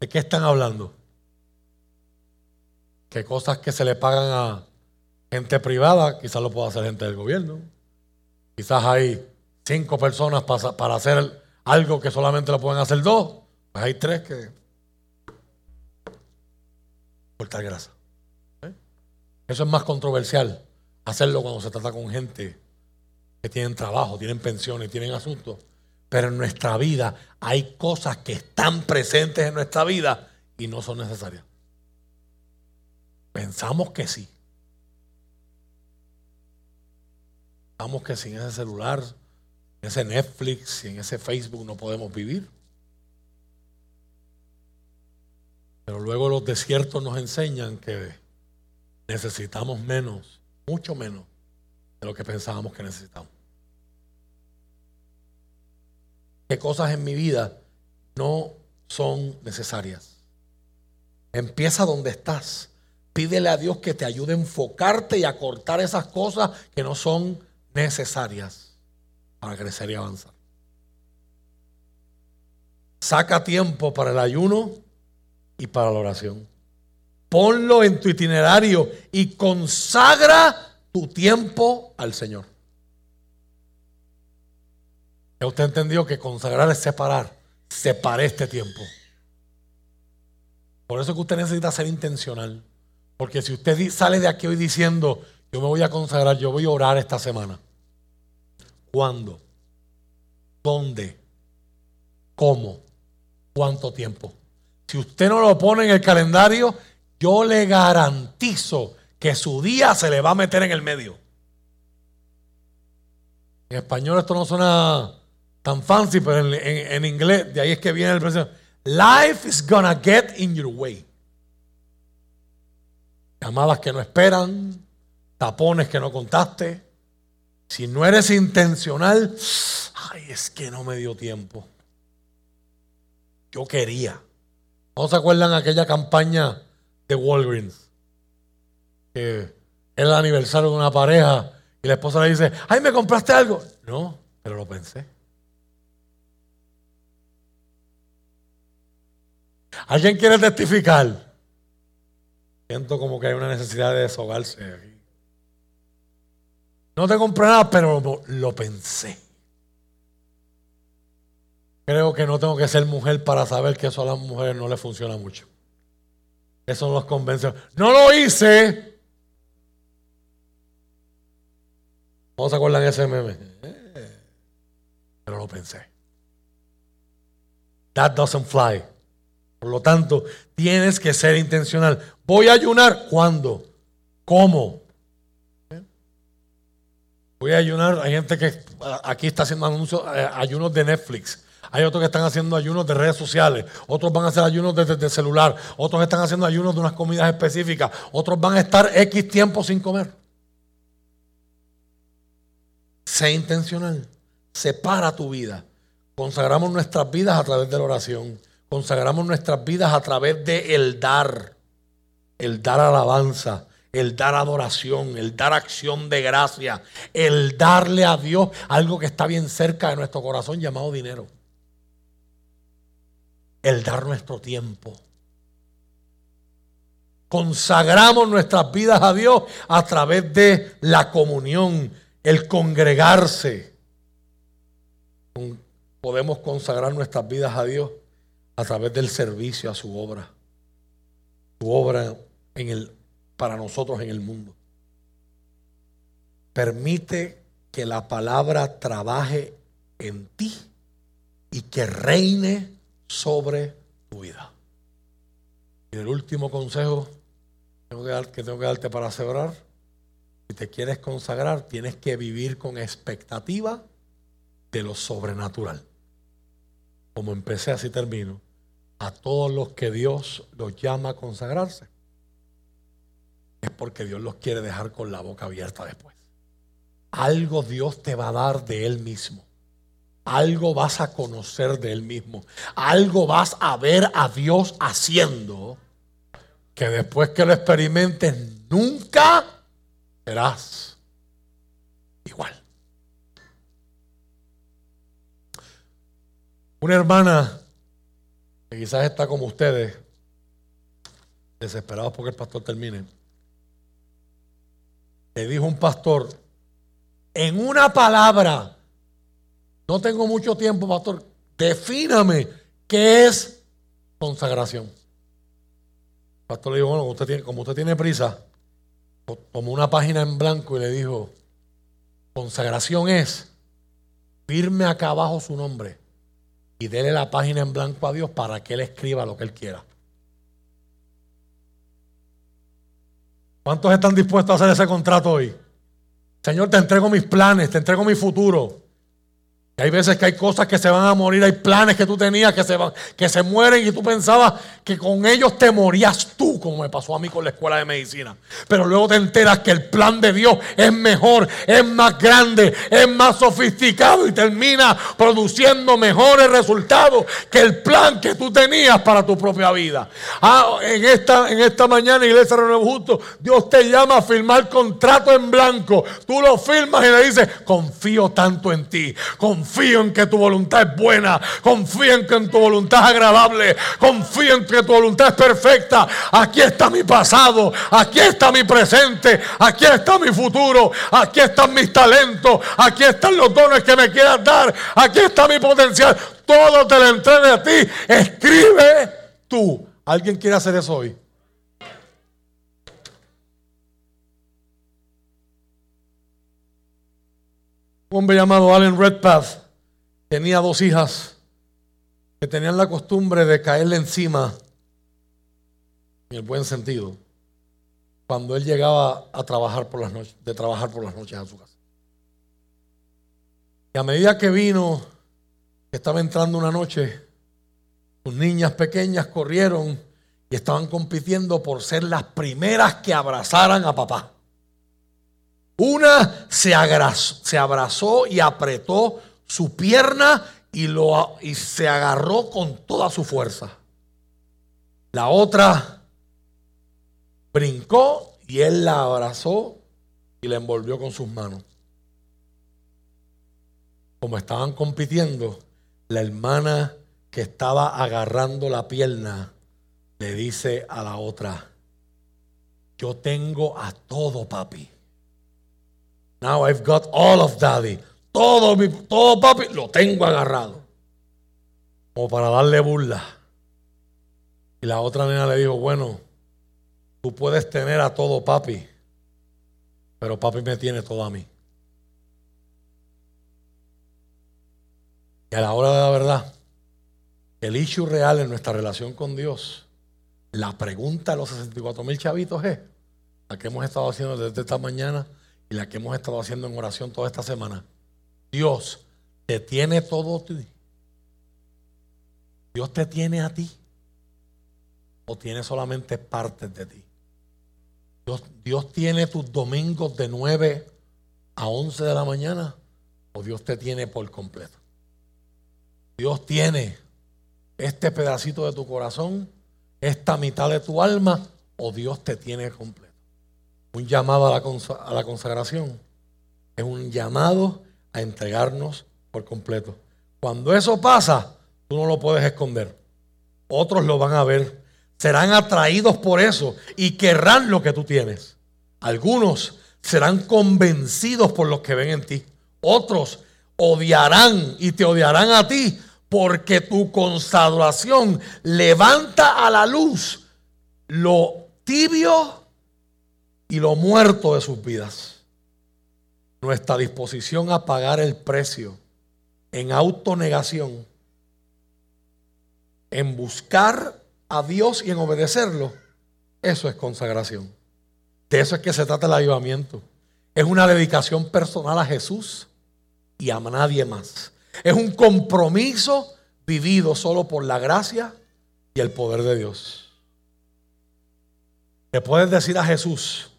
¿De qué están hablando? ¿Qué cosas que se le pagan a gente privada, quizás lo pueda hacer gente del gobierno. Quizás hay cinco personas para hacer algo que solamente lo pueden hacer dos. Pues hay tres que cortar grasa. ¿Eh? Eso es más controversial hacerlo cuando se trata con gente que tienen trabajo, tienen pensiones, tienen asuntos. Pero en nuestra vida hay cosas que están presentes en nuestra vida y no son necesarias. Pensamos que sí. Pensamos que sin ese celular, en ese Netflix y en ese Facebook no podemos vivir. Pero luego los desiertos nos enseñan que necesitamos menos mucho menos de lo que pensábamos que necesitamos. ¿Qué cosas en mi vida no son necesarias? Empieza donde estás. Pídele a Dios que te ayude a enfocarte y a cortar esas cosas que no son necesarias para crecer y avanzar. Saca tiempo para el ayuno y para la oración. Ponlo en tu itinerario y consagra tu tiempo al Señor. Ya usted entendió que consagrar es separar. Separe este tiempo. Por eso que usted necesita ser intencional. Porque si usted sale de aquí hoy diciendo, yo me voy a consagrar, yo voy a orar esta semana. ¿Cuándo? ¿Dónde? ¿Cómo? ¿Cuánto tiempo? Si usted no lo pone en el calendario, yo le garantizo que su día se le va a meter en el medio. En español esto no suena tan fancy, pero en, inglés, de ahí es que viene el precio. Life is gonna get in your way. Llamadas que no esperan, tapones que no contaste. Si no eres intencional, ay, es que no me dio tiempo. Yo quería. ¿No se acuerdan aquella campaña de Walgreens. Que es el aniversario de una pareja y la esposa le dice, ay, ¿me compraste algo? No, pero lo pensé. ¿Alguien quiere testificar? Siento como que hay una necesidad de deshogarse. No te compré nada, pero lo, pensé. Creo que no tengo que ser mujer para saber que eso a las mujeres no le funciona mucho. Eso nos convence. No lo hice. ¿Cómo se acuerdan ese meme? Pero lo pensé. That doesn't fly. Por lo tanto, tienes que ser intencional. Voy a ayunar. ¿Cuándo? ¿Cómo? Voy a ayunar. Hay gente que aquí está haciendo anuncios, eh, ayunos de Netflix. Hay otros que están haciendo ayunos de redes sociales. Otros van a hacer ayunos desde celular. Otros están haciendo ayunos de unas comidas específicas. Otros van a estar X tiempo sin comer. Sé intencional. Separa tu vida. Consagramos nuestras vidas a través de la oración. Consagramos nuestras vidas a través de dar. El dar alabanza el dar adoración, el dar acción de gracia, el darle a Dios algo que está bien cerca de nuestro corazón llamado dinero. El dar nuestro tiempo. Consagramos nuestras vidas a Dios a través de la comunión, el congregarse. Podemos consagrar nuestras vidas a Dios a través del servicio a su obra. Su obra en el para nosotros en el mundo. Permite que la palabra trabaje en ti y que reine sobre tu vida. Y el último consejo que tengo que darte para asegurar, si te quieres consagrar, tienes que vivir con expectativa de lo sobrenatural. Como empecé, así termino. A todos los que Dios los llama a consagrarse, es porque Dios los quiere dejar con la boca abierta después. Algo Dios te va a dar de Él mismo. Algo vas a conocer de Él mismo. Algo vas a ver a Dios haciendo que después que lo experimentes nunca serás igual. Una hermana que quizás está como ustedes, desesperados porque el pastor termine le dijo un pastor, en una palabra, no tengo mucho tiempo, pastor, defíname qué es consagración. El pastor le dijo, bueno, usted tiene, como usted tiene prisa, tomó una página en blanco y le dijo, consagración es, firme acá abajo su nombre y dele la página en blanco a Dios para que Él escriba lo que Él quiera. ¿Cuántos están dispuestos a hacer ese contrato hoy? Señor, te entrego mis planes, te entrego mi futuro hay veces que hay cosas que se van a morir, hay planes que tú tenías que se, van, que se mueren y tú pensabas que con ellos te morías tú, como me pasó a mí con la escuela de medicina. Pero luego te enteras que el plan de Dios es mejor, es más grande, es más sofisticado y termina produciendo mejores resultados que el plan que tú tenías para tu propia vida. Ah, en, esta, en esta mañana, Iglesia Renuevo Justo, Dios te llama a firmar contrato en blanco. Tú lo firmas y le dices, confío tanto en ti. Confío en que tu voluntad es buena. Confío en que tu voluntad es agradable. Confío en que tu voluntad es perfecta. Aquí está mi pasado. Aquí está mi presente. Aquí está mi futuro. Aquí están mis talentos. Aquí están los dones que me quieras dar. Aquí está mi potencial. Todo te lo entregue a ti. Escribe tú. ¿Alguien quiere hacer eso hoy? Un hombre llamado Allen Redpath tenía dos hijas que tenían la costumbre de caerle encima, en el buen sentido, cuando él llegaba a trabajar por las noches, de trabajar por las noches a su casa. Y a medida que vino, que estaba entrando una noche, sus niñas pequeñas corrieron y estaban compitiendo por ser las primeras que abrazaran a papá. Una se abrazó, y apretó su pierna y, lo, y se agarró con toda su fuerza. La otra brincó y él la abrazó y la envolvió con sus manos. Como estaban compitiendo, la hermana que estaba agarrando la pierna le dice a la otra, yo tengo a todo papi. Now I've got all of daddy. Todo mi, todo papi, lo tengo agarrado. Como para darle burla. Y la otra nena le dijo, bueno, tú puedes tener a todo papi, pero papi me tiene todo a mí. Y a la hora de la verdad, el issue real en nuestra relación con Dios, la pregunta de los 64 mil chavitos es, la que hemos estado haciendo desde esta mañana, y la que hemos estado haciendo en oración toda esta semana. Dios te tiene todo a ti. Dios te tiene a ti. O tiene solamente partes de ti. Dios, Dios tiene tus domingos de 9 a 11 de la mañana. O Dios te tiene por completo. Dios tiene este pedacito de tu corazón, esta mitad de tu alma, o Dios te tiene completo. Un llamado a la, consagración es un llamado a entregarnos por completo. Cuando eso pasa, tú no lo puedes esconder. Otros lo van a ver. Serán atraídos por eso y querrán lo que tú tienes. Algunos serán convencidos por lo que ven en ti. Otros odiarán y te odiarán a ti porque tu consagración levanta a la luz lo tibio y lo muerto de sus vidas. Nuestra disposición a pagar el precio en autonegación, en buscar a Dios y en obedecerlo, eso es consagración. De eso es que se trata el avivamiento. Es una dedicación personal a Jesús y a nadie más. Es un compromiso vivido solo por la gracia y el poder de Dios. Le puedes decir a Jesús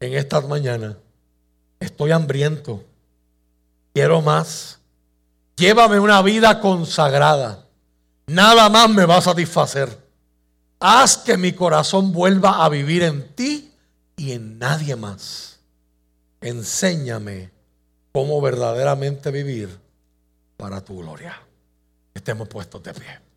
en esta mañana, estoy hambriento, quiero más, llévame una vida consagrada, nada más me va a satisfacer. Haz que mi corazón vuelva a vivir en ti y en nadie más. Enséñame cómo verdaderamente vivir para tu gloria. Estemos puestos de pie.